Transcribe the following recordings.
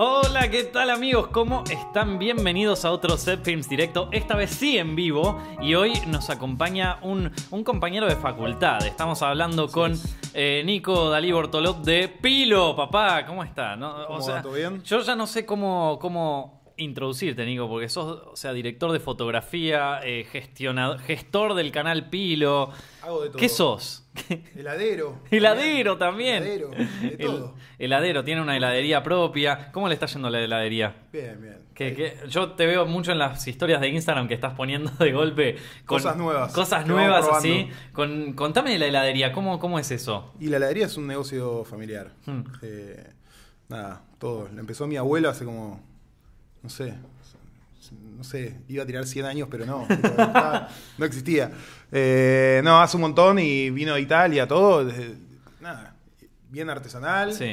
Hola, ¿qué tal amigos? ¿Cómo están? Bienvenidos a otro Set Films Directo, esta vez sí en vivo, y hoy nos acompaña un, un compañero de facultad. Estamos hablando con eh, Nico Dalí Bortolot de Pilo, papá, ¿cómo está? No, ¿Cómo va? ¿Todo bien? Yo ya no sé cómo, cómo introducirte, Nico, porque sos, o sea, director de fotografía, eh, gestionador, gestor del canal Pilo. Hago de todo. ¿Qué sos? Heladero. Heladero también. Heladero, de El- todo. heladero, tiene una heladería propia. ¿Cómo le está yendo la heladería? Bien, bien. Que, que- yo te veo mucho en las historias de Instagram que estás poniendo de golpe con Cosas nuevas Cosas nuevas así. Con, contame de la heladería, ¿cómo, cómo es eso? Y la heladería es un negocio familiar. Hmm. Eh, nada, todo. La empezó mi abuelo hace como, no sé, no sé, iba a tirar 100 años, pero no, no existía. Eh, no, hace un montón y vino de Italia, todo. desde- nada, bien artesanal. Sí.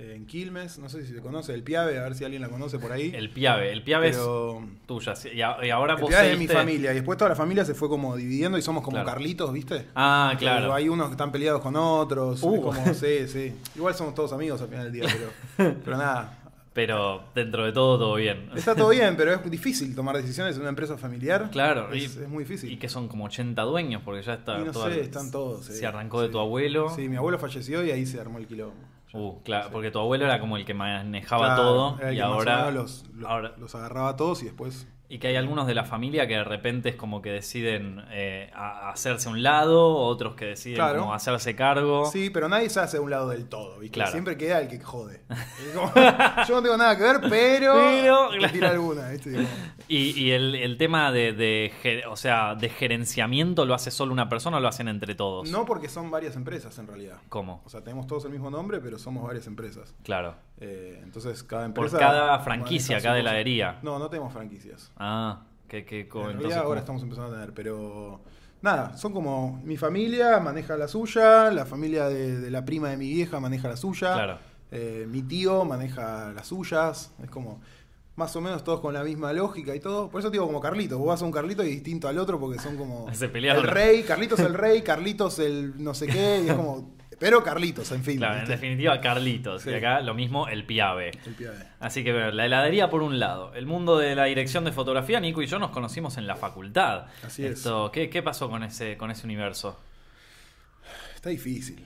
eh, en Quilmes, no sé si se conoce, el Piave, a ver si alguien la conoce por ahí. El Piave. El Piave pero, es tuya. Y, a- y ahora el vos Piave es de mi familia y después toda la familia se fue como dividiendo y somos como Claro. Carlitos, ¿viste? Ah, claro. Pero hay unos que están peleados con otros. Uh. como, sí, sí. Igual somos todos amigos al final del día, pero, pero nada. Pero dentro de todo, todo bien. Está todo bien, pero es difícil tomar decisiones en una empresa familiar. Claro, Es, y- es muy difícil. Y que son como 80 dueños, porque ya está. Y no toda- sé, están todos. Se arrancó de tu abuelo. Sí, mi abuelo falleció y ahí se armó el quilombo. Uh, claro, porque tu abuelo era como el que manejaba Claro, todo era el y que ahora, los, los, ahora los agarraba a todos y después. Y que hay algunos de la familia que de repente es como que deciden eh, hacerse a un lado, otros que deciden Claro. como hacerse cargo. Sí, pero nadie se hace a un lado del todo, ¿viste? Claro. Siempre queda el que jode. Como, yo no tengo nada que ver, pero. Pero, claro. tira alguna, ¿viste? Como- Y, y el, el tema de, de o sea, de gerenciamiento lo hace solo una persona o lo hacen entre todos. No porque son varias empresas en realidad. ¿Cómo? O sea, tenemos todos el mismo nombre, pero somos varias empresas. Claro. Eh, entonces, cada Por empresa. cada franquicia, cada heladería. No, no tenemos franquicias. Ah, que, que co- en entonces realidad ahora estamos empezando a tener, pero. Nada, son como. Mi familia maneja la suya, la familia de, de la prima de mi vieja maneja la suya. Claro. eh, mi tío maneja las suyas. Es como. Más o menos todos con la misma lógica y todo. Por eso te digo como Carlitos. Vos vas a un Carlito y distinto al otro porque son como. Se. El rey, Carlitos el rey, Carlitos el no sé qué. Y es como. Pero Carlitos, en fin. Claro, en definitiva, Carlitos. Sí. Y acá lo mismo, el Piave. El pibe. Así que bueno, la heladería por un lado. El mundo de la dirección de fotografía, Nico y yo nos conocimos en la facultad. Así es. ¿qué, qué pasó con ese, con ese universo? Está difícil.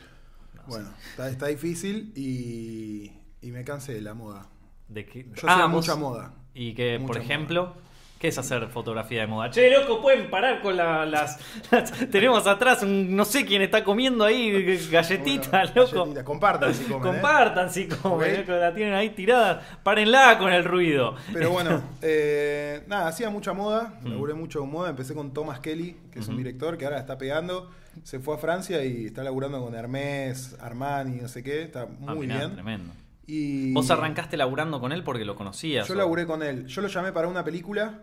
bueno, está, está difícil y, y me cansé de la moda. De que, Yo Ah, mucha moda. Y que, por ejemplo, ¿qué es hacer fotografía de moda? Che, loco, pueden parar con la- las, las- Tenemos atrás un. No sé quién está comiendo ahí galletita, Bueno, loco. galletita. Compartan si comen. ¿eh? Compartan si comen, Ok. loco, la tienen ahí tirada. Párenla con el ruido. Pero bueno, eh, nada, hacía mucha moda, Mm. laburé mucho con moda, empecé con Thomas Kelly, que es un director que ahora está pegando, se fue a Francia y está laburando con Hermès, Armani, no sé qué, está Ah, muy mirá, bien. Tremendo. Y Vos arrancaste laburando con él porque lo conocías. Yo o- laburé con él, yo lo llamé para una película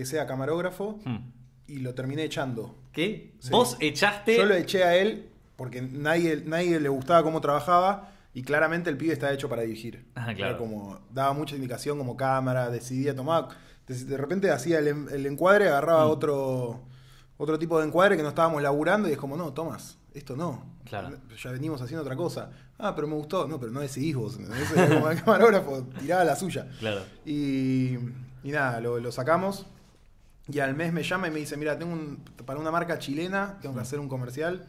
que sea camarógrafo Hmm. y lo terminé echando. ¿Qué? Sí. Vos echaste. Yo lo eché a él porque nadie, nadie le gustaba cómo trabajaba y claramente el pibe está hecho para dirigir. Ah, Era claro. como, daba mucha indicación como cámara, decidía tomar. De, repente hacía el, en- el encuadre, agarraba Mm. otro, otro tipo de encuadre que no estábamos laburando y es como, no, Tomás, esto no. Claro. Ya venimos haciendo otra cosa. Ah, pero me gustó. No, pero no decidís vos. Era como el camarógrafo tiraba la suya. Claro. Y, y nada, lo, lo sacamos. Y al mes me llama y me dice, mira, tengo un, para una marca chilena, tengo que hacer un comercial.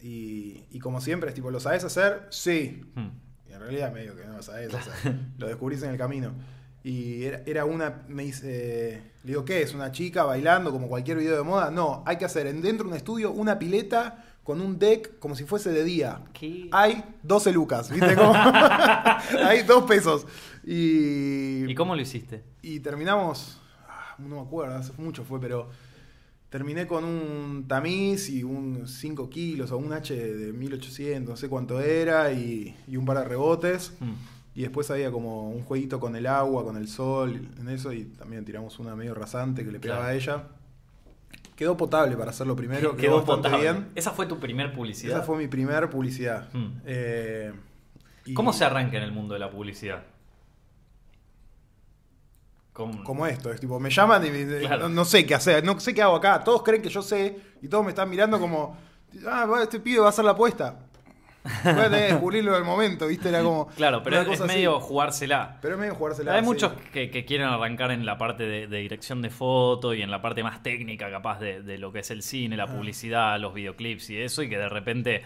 Y, y como siempre, es tipo, ¿lo sabes hacer? Sí. Hmm. Y en realidad medio que no lo sabes, sea, lo descubrís en el camino. Y era, era una, me dice, le digo, ¿qué es? ¿Una chica bailando como cualquier video de moda? No, hay que hacer en, dentro de un estudio una pileta con un deck como si fuese de día. ¿Qué? Hay 12 lucas, ¿viste? Como- hay dos pesos. Y, ¿Y cómo lo hiciste? y terminamos, no me acuerdo, hace mucho fue, pero terminé con un tamiz y un 5 kilos o un H de 1800, no sé cuánto era, y, y un par de rebotes. Hmm. Y después había como un jueguito con el agua, con el sol, en eso, y también tiramos una medio rasante que le pegaba Claro. a ella. Quedó potable para hacerlo primero, quedó, Quedó bastante potable. bien. Esa fue tu primer publicidad. Esa fue mi primer publicidad. Hmm. Eh, y ¿Cómo se arranca en el mundo de la publicidad? Como esto, es tipo, me llaman y me- Claro. no, no sé qué hacer, no sé qué hago acá. Todos creen que yo sé y todos me están mirando como, ah, este pibe va a hacer la apuesta. Voy a tener que descubrirlo del momento, ¿viste? Era como. Claro, pero es, así. medio jugársela. Pero es medio jugársela. Hay sí. muchos que, que quieren arrancar en la parte de, de dirección de foto y en la parte más técnica, capaz de, de lo que es el cine, Ah. la publicidad, los videoclips y eso, y que de repente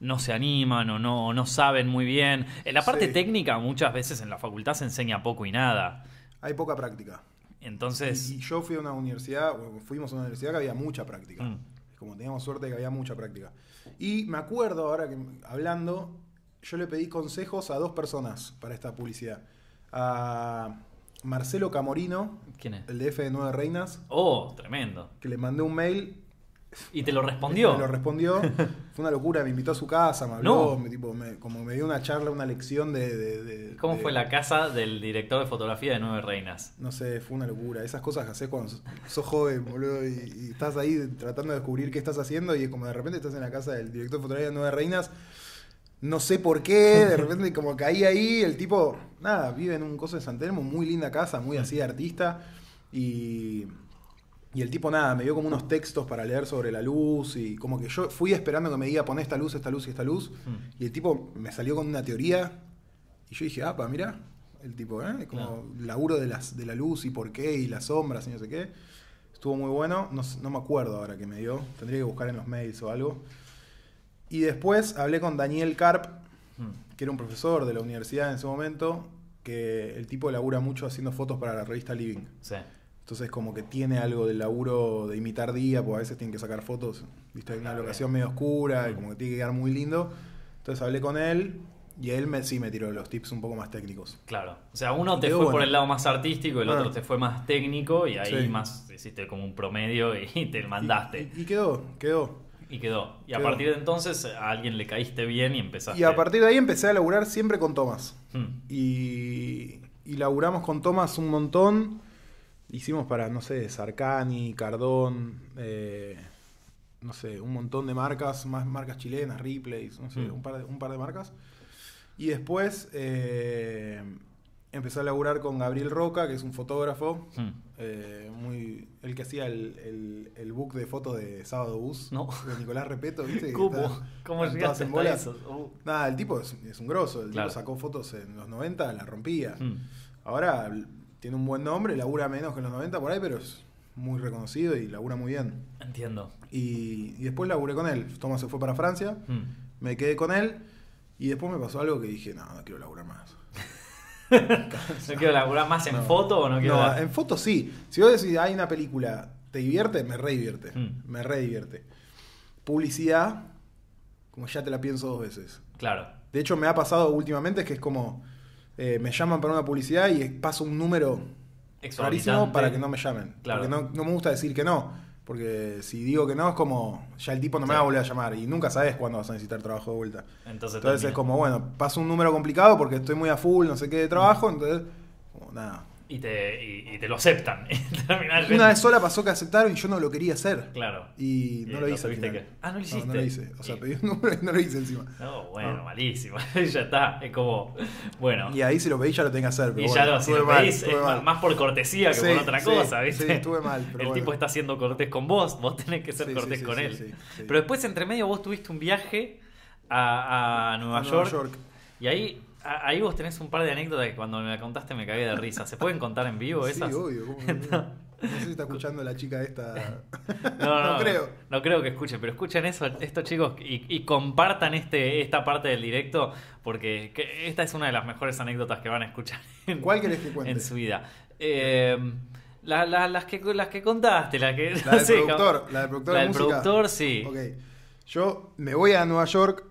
no se animan o no, no saben muy bien. En la parte Sí. técnica, muchas veces en la facultad se enseña poco y nada. Hay poca práctica. Entonces, Y, y yo fui a una universidad, o fuimos a una universidad que había mucha práctica. Mm. Como teníamos suerte de que había mucha práctica. Y me acuerdo ahora que hablando, yo le pedí consejos a dos personas para esta publicidad. A Marcelo Camorino, ¿quién es? el de F de Nueve Reinas, Oh, tremendo. que le mandé un mail ¿Y te lo respondió? Me lo respondió. Fue una locura, me invitó a su casa, me habló, No. me, tipo, me- como me dio una charla, una lección de... de- de- ¿Cómo de- fue la casa del director de fotografía de Nueve Reinas? No sé, fue una locura. Esas cosas que haces cuando sos, sos joven, boludo, y, y estás ahí tratando de descubrir qué estás haciendo y como de repente estás en la casa del director de fotografía de Nueve Reinas. No sé por qué, de repente como caí ahí, el tipo, nada, vive en un coso de San Telmo, muy linda casa, muy así de artista. Y, y el tipo, nada, me dio como unos textos para leer sobre la luz y como que yo fui esperando que me diga poné esta luz, esta luz y esta luz. Mm. Y el tipo me salió con una teoría y yo dije, ah, pa, mira, el tipo, ¿eh? Como laburo de, las, de la luz y por qué y las sombras y no sé qué. Estuvo muy bueno, no, no me acuerdo ahora que me dio, tendría que buscar en los mails o algo. Y después hablé con Daniel Karp, Mm. que era un profesor de la universidad en ese momento, que el tipo labura mucho haciendo fotos para la revista Living. Sí. Entonces como que tiene algo del laburo de imitar día, porque a veces tienen que sacar fotos, viste, hay una locación medio oscura y como que tiene que quedar muy lindo. Entonces hablé con él y él me, sí me tiró los tips un poco más técnicos. Claro. O sea, uno te Quedó fue por bueno. el lado más artístico, el Ah. otro te fue más técnico y ahí Sí. más hiciste como un promedio y te mandaste. Y, y quedó, quedó. Y, quedó. Y a Quedó. partir de entonces a alguien le caíste bien y empezaste. Y a partir de ahí empecé a laburar siempre con Tomás. Mm. Y, y laburamos con Tomás un montón. Hicimos para, no sé, Sarcani, Cardón, eh, no sé, un montón de marcas, más marcas chilenas, Ripley, no sé, Mm. un, par de, un par de marcas. Y después eh, empecé a laburar con Gabriel Roca, que es un fotógrafo, Mm. eh, muy el que hacía el, el, el book de fotos de Sábado Bus, No. de Nicolás Repeto, ¿viste? ¿Cómo? está- ¿Cómo llegaste en hasta bolas. eso? Uh. Nada, el tipo es, es un grosso. El Claro. tipo sacó fotos en los 90, la rompía. Mm. Ahora tiene un buen nombre, labura menos que en los 90 por ahí, pero es muy reconocido y labura muy bien. Entiendo. Y, y después laburé con él. Tomás se fue para Francia, Mm. me quedé con él y después me pasó algo que dije, no, no quiero laburar más. ¿No quiero laburar más en No. foto o no quiero.? No, en fotos sí. Si vos decís, hay una película, ¿te divierte? Me re divierte. Mm. Me re divierte. Publicidad, como ya te la pienso dos veces. Claro. De hecho, me ha pasado últimamente que es como eh, me llaman para una publicidad y paso un número rarísimo para que no me llamen. Claro. Porque no, no me gusta decir que no. Porque si digo que no, es como ya el tipo no me va a volver a llamar y nunca sabes cuándo vas a necesitar trabajo de vuelta. Entonces, Entonces es como, bueno, paso un número complicado porque estoy muy a full, no sé qué de trabajo, entonces, como, nada. Y te, y, y te lo aceptan. Y Una vez sola pasó que aceptaron y yo no lo quería hacer. Claro. Y no lo lo hice. al final. que- Ah, ¿no lo No, no hiciste? lo hice. O sea, pedí un número y no lo hice encima. No, bueno, No. malísimo. ya está. Es como. Bueno. Y ahí si lo pedí ya lo tenía que hacer. Pero Y ya lo, si estuve lo mal, pedís, estuve es mal. más por cortesía que Sí, por otra sí, cosa, ¿viste? sí, estuve mal, pero El bueno. tipo está siendo cortés con vos, vos tenés que ser Sí, cortés con él. Pero después, entre medio, vos tuviste un viaje a, a Nueva, York, York. Y ahí, ahí vos tenés un par de anécdotas que cuando me la contaste me cagué de risa. ¿Se pueden contar en vivo Sí, esas? obvio. ¿cómo no? No sé si está escuchando la chica esta. No, no, No creo. No creo que escuchen, pero escuchen eso, estos chicos y, y compartan este, esta parte del directo porque que- esta es una de las mejores anécdotas que van a escuchar en, ¿Cuál querés que cuente? en su vida. Eh, la- la- las, que, las que contaste, la que... La del sé, productor, la del productor la de del música. productor, sí. Ok. Yo me voy a Nueva York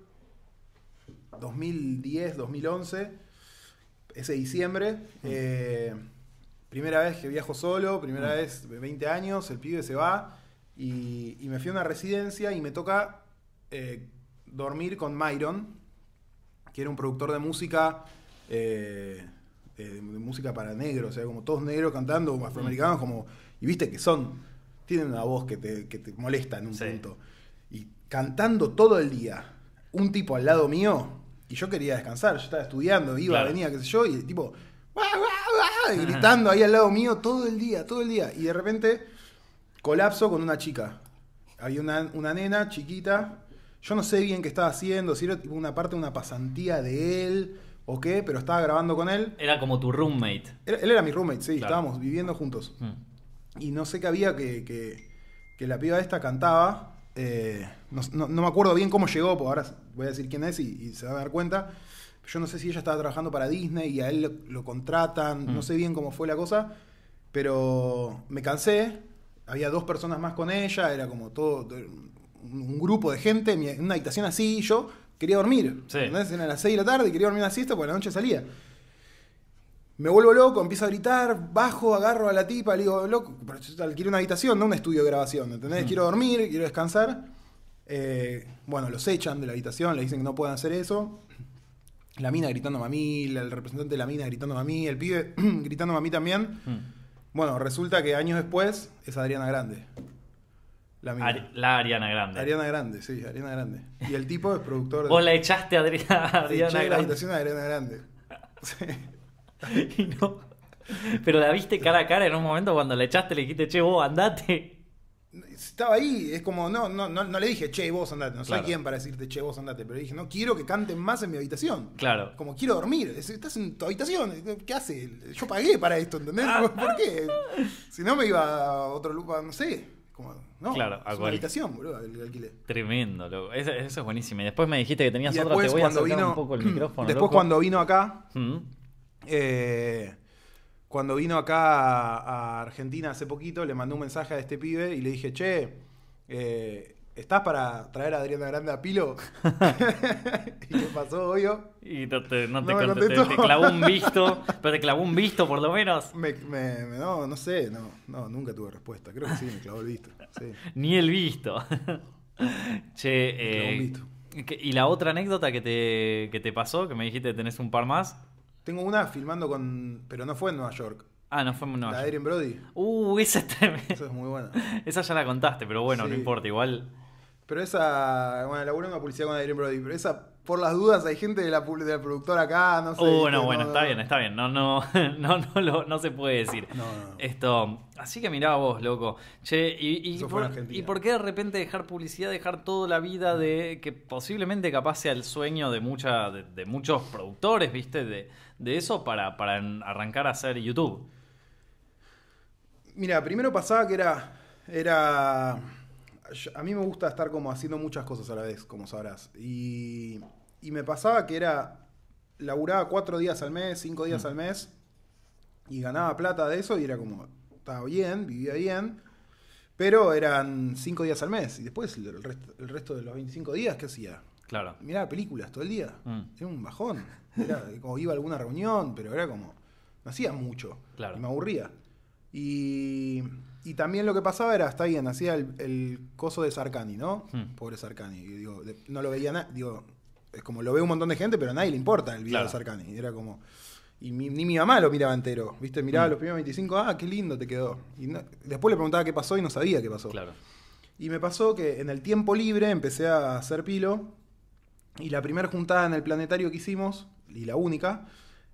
2010, 2011, ese diciembre. eh, primera vez que viajo solo, primera Mm. vez de 20 años, el pibe se va y, y me fui a una residencia y me toca eh, dormir con Myron, que era un productor de música. eh, de música para negros, o sea, como todos negros cantando, afroamericanos, como, y viste que son, tienen una voz que te, que te molesta en un Sí. punto. Y cantando todo el día, un tipo al lado mío, y yo quería descansar, yo estaba estudiando, iba, Claro. venía, qué sé yo, y el tipo, "Guau, guau, guau", y gritando ahí al lado mío todo el día, todo el día. Y de repente colapso con una chica. Había una, una nena chiquita, Yo no sé bien qué estaba haciendo, si era una parte de una pasantía de él o qué, pero estaba grabando con él. Era como tu roommate. Él, él era mi roommate, sí, Claro. estábamos viviendo juntos. Mm. Y no sé qué había que, que, que la piba esta cantaba. eh, no, no- no me acuerdo bien cómo llegó, porque ahora voy a decir quién es y, y se va a dar cuenta. Yo no sé si ella estaba trabajando para Disney y a él lo, lo contratan, Mm. no sé bien cómo fue la cosa, pero me cansé. Había dos personas más con ella, era como todo un grupo de gente en una habitación así. y Yo quería dormir. Sí. Eran las 6 de la tarde y quería dormir una siesta porque la noche salía. Me vuelvo loco, empiezo a gritar, bajo, agarro a la tipa, le digo, loco, pero yo quiero una habitación, no un estudio de grabación, ¿entendés? Mm. Quiero dormir, quiero descansar. Eh, bueno, los echan de la habitación, le dicen que no pueden hacer eso. La mina gritándome a mí, el representante de la mina gritándome a mí, el pibe gritándome a mí también. Mm. Bueno, resulta que años después es Adriana Grande. La mina. Ari- la Ariana Grande. Ariana Grande, sí, Ariana Grande. Y el tipo es productor Vos la echaste a Adri- a de Ariana Che, la Grande. habitación de Ariana Grande. Sí. Y no. Pero la viste cara a cara en un momento cuando la echaste le dijiste, che, vos andate. Estaba ahí, es como, no, no, no, no le dije, che, vos andate, no soy Claro. quien para decirte, che, vos andate, pero dije, no quiero que canten más en mi habitación. Claro. Como quiero dormir, Es- estás en tu habitación, ¿qué hace? Yo pagué para esto, ¿entendés? Ah. ¿Por qué? Si no me iba a otro lugar, no sé, como, no, Claro, a es una habitación, boludo, el alquiler. Tremendo, loco. Eso, eso es buenísimo. Y después me dijiste que tenías Y otra, te después voy a acercar vino, un poco el micrófono. después loco. cuando vino acá. Eh, cuando vino acá a, a Argentina hace poquito, le mandé un mensaje a este pibe y le dije, che, eh, ¿estás para traer a Adriana Grande a Pilo? ¿Y qué pasó, obvio? Y no te, no No te me clavó un visto, pero te clavó un visto por lo menos. Me, me- me- no, no sé, no, no, nunca tuve respuesta. Creo que sí, me clavó el visto. Sí. Ni el visto. che, clavó un eh, visto. ¿qué- ¿y la otra anécdota que te, que te pasó? Que me dijiste que tenés un par más. Tengo una filmando con... Pero no fue en Nueva York. Ah, no fue en La Nueva de York. Adrien Brody. Uh, esa es tremenda. Esa es muy buena. Esa ya la contaste, pero bueno, no importa, igual. Pero esa... Bueno, laburé en una publicidad con Adrien Brody. Pero esa, por las dudas, hay gente de la, de la productora acá, no sé. Uh, no, bueno, No, está no. bien, está bien. No, no, no, no, lo- no se puede decir. No, no. Esto, así que mirá vos, loco. Che, y, y Eso fue en por. ¿y por qué de repente dejar publicidad, dejar toda la vida de que posiblemente capaz sea el sueño de mucha, de, de muchos productores, viste, de, de eso para, para arrancar a hacer YouTube? Mira, primero pasaba que era. Era. A mí me gusta estar como haciendo muchas cosas a la vez, como sabrás. Y, y me pasaba que era. Laburaba cuatro días al mes, cinco días al mes. Y ganaba plata de eso y era como. Estaba bien, vivía bien. Pero eran cinco días al mes. Y después el resto, el resto de los 25 días, ¿qué hacía? Claro. Miraba películas todo el día. Mm. Era un bajón. Era como iba a alguna reunión, pero era como. No hacía mucho. Claro. Y me aburría. Y, y también lo que pasaba era, está bien, hacía el, el coso de Sarkani, ¿no? Hmm. Pobre Sarkani. Y digo, de- no lo veía nada. Digo, es como lo ve un montón de gente, pero a nadie le importa el video Claro. de Sarkani. Era como. Y mi- ni mi mamá lo miraba entero. ¿Viste? Miraba Hmm. los primeros 25, ah, qué lindo te quedó. Y no- después le preguntaba qué pasó y no sabía qué pasó. Claro. Y me pasó que en el tiempo libre empecé a hacer pilo. Y la primera juntada en el planetario que hicimos, y la única,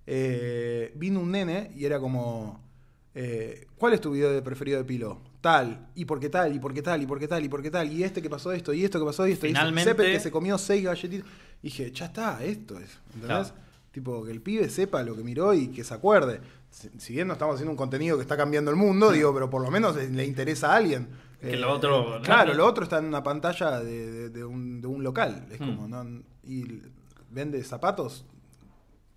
eh, vino un nene y era como. eh, ¿Cuál es tu video de preferido de pilo? Tal, y por qué tal, y por qué tal, y por qué tal, y por qué tal, y este que pasó esto, y esto que pasó esto, y Finalmente- Cepet que se comió seis galletitas. Y dije, ya está, esto es. ¿Entendés? Claro. Tipo, que el pibe sepa lo que miró y que se acuerde. Si, si bien no estamos haciendo un contenido que está cambiando el mundo, digo, pero por lo menos le interesa a alguien. Que Eh, lo otro- Claro, lo otro está en una pantalla de, de- de un, de un local. Es como, ¿no? Y vende zapatos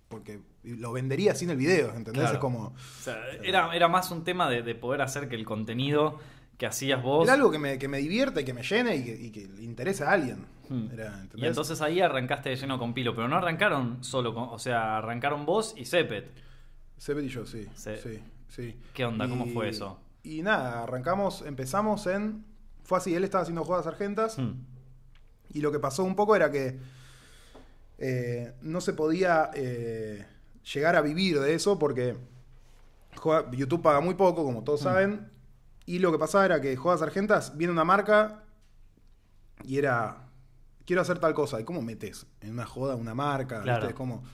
porque lo vendería sin el video, ¿entendés? Claro. Es como. O sea, era, era más un tema de, de poder hacer que el contenido que hacías vos. Era algo que me, que me divierta y que me llene y que, y que le interese a alguien. Hmm. Era, ¿entendés? Y entonces ahí arrancaste de lleno con Pilo, pero no arrancaron solo con, o sea, arrancaron vos y Cepet. Cepet y yo, sí. Sí, sí. ¿Qué onda? ¿Cómo Y- fue eso? Y nada, arrancamos, empezamos en. Fue así, él estaba haciendo jugadas argentas. Hmm. Y lo que pasó un poco era que eh, no se podía eh, llegar a vivir de eso porque YouTube paga muy poco, como todos saben. Y lo que pasaba era que Jodas Argentas viene una marca y era. Quiero hacer tal cosa. ¿Y cómo metes en una joda una marca? Claro. ¿viste? Es como,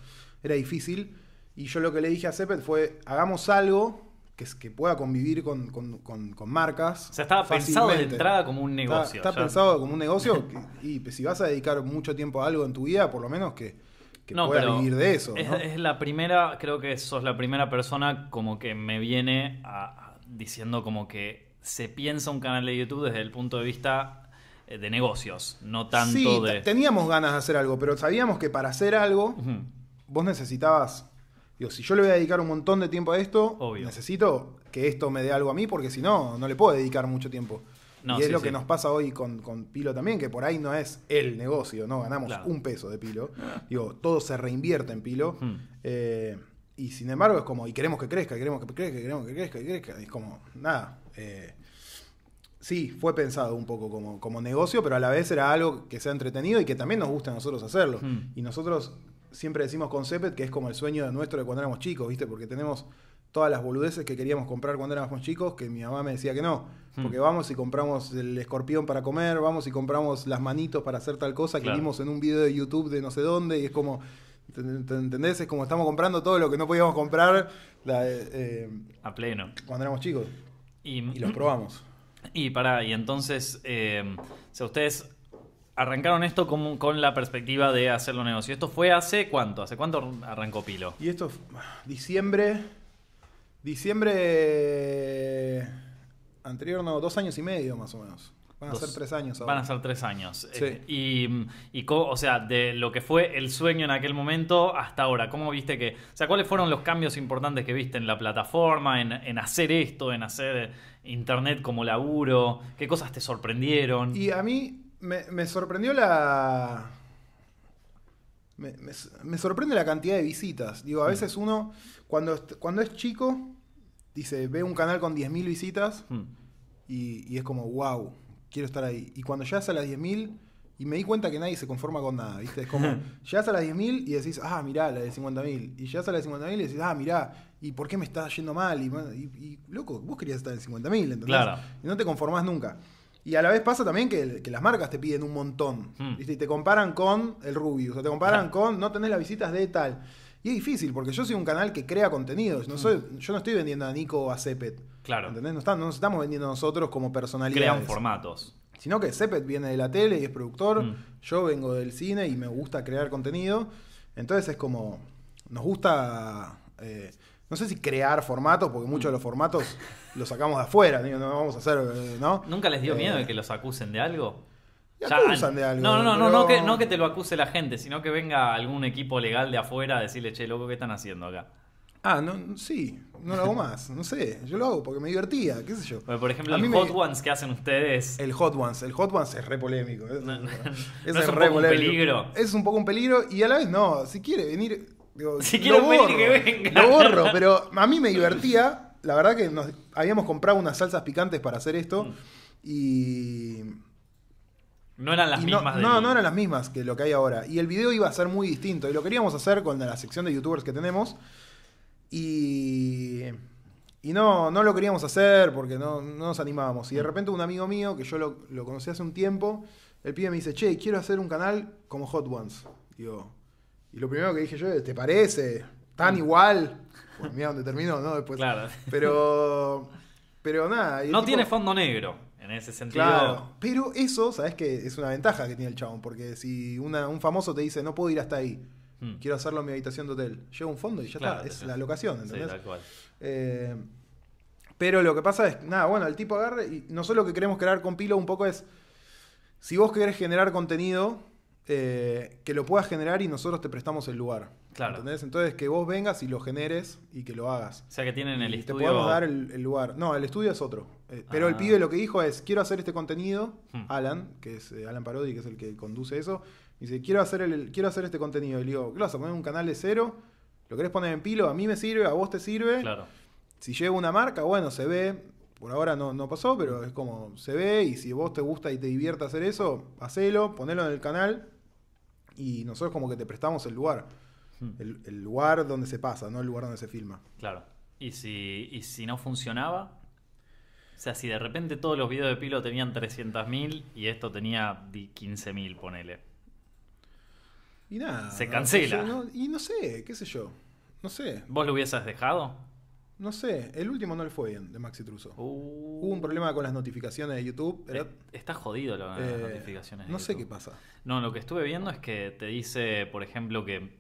era difícil. Y yo lo que le dije a Cepet fue: hagamos algo que, pueda convivir con, con- con- con marcas. O sea, estaba pensado de entrada como un negocio. Está, pensado como un negocio que- y pues, si vas a dedicar mucho tiempo a algo en tu vida, por lo menos que, que No, puedas vivir de eso. Es, ¿no? es la primera, creo que sos la primera persona como que me viene a- a- diciendo como que se piensa un canal de YouTube desde el punto de vista eh, de negocios, no tanto sí, de... te- teníamos ganas de hacer algo, pero sabíamos que para hacer algo vos necesitabas. Digo, si yo le voy a dedicar un montón de tiempo a esto, Obvio. necesito que esto me dé algo a mí, porque si no, no le puedo dedicar mucho tiempo. No, y es sí, lo sí. que nos pasa hoy con, con Pilo también, que por ahí no es el negocio, no ganamos Claro. un peso de Pilo. Digo, todo se reinvierte en Pilo. Hmm. Eh, y sin embargo es como, y queremos que crezca, queremos que crezca, queremos que crezca, y crezca. Y es como, nada. eh, sí, fue pensado un poco como, como negocio, pero a la vez era algo que sea entretenido y que también nos gusta a nosotros hacerlo. Hmm. Y nosotros siempre decimos con Cepet que es como el sueño de nuestro de cuando éramos chicos, ¿viste? Porque tenemos todas las boludeces que queríamos comprar cuando éramos chicos, que mi mamá me decía que no. Hmm. Porque vamos y compramos el escorpión para comer, vamos y compramos las manitos para hacer tal cosa que Claro. vimos en un video de YouTube de no sé dónde, y es como, ¿te- te- ¿entendés? Es como estamos comprando todo lo que no podíamos comprar la- eh, A pleno. cuando éramos chicos. Y, Y los probamos. Y para, y entonces, eh, o sea, ustedes arrancaron esto con, con la perspectiva de hacerlo negocio. ¿Esto fue hace cuánto? ¿Hace cuánto arrancó Pilo? Y esto, diciembre, diciembre anterior, no, dos años y medio más o menos. Van a Dos- ser tres años ahora. Van a ser tres años. Sí. Eh, y, y o sea, de lo que fue el sueño en aquel momento hasta ahora, ¿cómo viste que, o sea, cuáles fueron los cambios importantes que viste en la plataforma, en, en hacer esto, en hacer internet como laburo? ¿Qué cosas te sorprendieron? Y a mí me, me sorprendió la. Me, me- me sorprende la cantidad de visitas. Digo, a Mm. veces uno, cuando, cuando es chico, dice, ve un canal con 10.000 visitas Hmm. y, y es como, wow, quiero estar ahí. Y cuando llegas a las 10.000, y me di cuenta que nadie se conforma con nada, ¿viste? Es como, llegas a las 10.000 y decís, ah, mirá, la de 50.000. Y llegas a la de 50.000 y decís, ah, mirá, ¿y por qué me está yendo mal? Y, y- y, loco, vos querías estar en 50.000, ¿entendés? Claro. Y no te conformás nunca. Y a la vez pasa también que, que las marcas te piden un montón. Hmm. ¿viste? Y te comparan con el Rubius, o te comparan con no tenés las visitas de tal. Y es difícil, porque yo soy un canal que crea contenidos. No soy, Yo no estoy vendiendo a Nico o a Cepet. Hmm. Claro. ¿Entendés? No, está- no nos estamos vendiendo nosotros como personalidades. Crean formatos. Sino que Cepet viene de la tele y es productor. Mm. Yo vengo del cine y me gusta crear contenido. Entonces es como. Nos gusta. eh, no sé si crear formatos, porque muchos de los formatos los sacamos de afuera. digo, No vamos a hacer. eh, ¿no? ¿Nunca les dio Eh, miedo de que los acusen de algo? Ya, acusan de algo. No, no, no, no, pero- no, que, no que te lo acuse la gente, sino que venga algún equipo legal de afuera a decirle, che, loco, ¿qué están haciendo acá? Ah, no, sí, no lo hago más. No sé, yo lo hago porque me divertía, qué sé yo. Por ejemplo, A el me- Hot Ones que hacen ustedes. El Hot Ones, el Hot Ones es re polémico. Es, No, no, es ¿no es un re poco un polémico. peligro? Es un poco un peligro y a la vez no. Si quiere venir. Digo, Si venir, borro, que venga. Lo borro, pero a mí me divertía. La verdad que nos habíamos comprado unas salsas picantes para hacer esto. Y. No eran las no, mismas de. no, no eran las mismas que lo que hay ahora. Y el video iba a ser muy distinto. Y lo queríamos hacer con la sección de youtubers que tenemos. Y. Y no, no lo queríamos hacer porque no, no nos animábamos. Y de repente un amigo mío, que yo lo, lo conocí hace un tiempo, el pibe me dice, che, quiero hacer un canal como Hot Ones. Digo, y lo primero que dije yo es, ¿te parece? ¿Tan igual? Pues mira dónde terminó, ¿no? Después. Claro. Pero. Pero nada. No tipo- tiene fondo negro. En ese sentido. Claro, pero eso, ¿sabes que Es una ventaja que tiene el chabón, porque si una- un famoso te dice, no puedo ir hasta ahí, Hmm. quiero hacerlo en mi habitación de hotel, llega un fondo y ya Claro, está, es sí. la locación, Sí, ¿entendés? tal cual. Eh, pero lo que pasa es, nada, bueno, el tipo agarra y nosotros lo que queremos crear con Pilo un poco es, si vos querés generar contenido, eh, que lo puedas generar y nosotros te prestamos el lugar. Claro. ¿Entendés? Entonces que vos vengas y lo generes y que lo hagas. O sea que tienen el Y te estudio. podemos dar el, el lugar. No, el estudio es otro. Eh, pero Ah. el pibe lo que dijo es, quiero hacer este contenido, Hmm. Alan, que es eh, Alan Parodi, que es el que conduce eso, dice, quiero hacer, el, quiero hacer este contenido. Y le digo, ¿qué vas a poner un canal de cero? ¿Lo querés poner en pilo? A mí me sirve, a vos te sirve. Claro. Si llega una marca, bueno, se ve. Por ahora no, no pasó, pero es como se ve. Y si vos te gusta y te divierte hacer eso, hacelo, ponelo en el canal. Y nosotros como que te prestamos el lugar. Hmm. El, el lugar donde se pasa, no el lugar donde se filma. Claro. ¿Y si, ¿Y si no funcionaba? O sea, si de repente todos los videos de Pilo tenían 300.000 y esto tenía di- 15.000, ponele. Y nada. Se cancela. no- y no sé, qué sé yo. No sé. ¿Vos lo hubieses dejado? No sé, el último no le fue bien de Maxi Truso. Uh, Hubo un problema con las notificaciones de YouTube. Eh, Está jodido lo- las eh, notificaciones. de No sé YouTube. qué pasa. No, lo que estuve viendo es que te dice, por ejemplo, que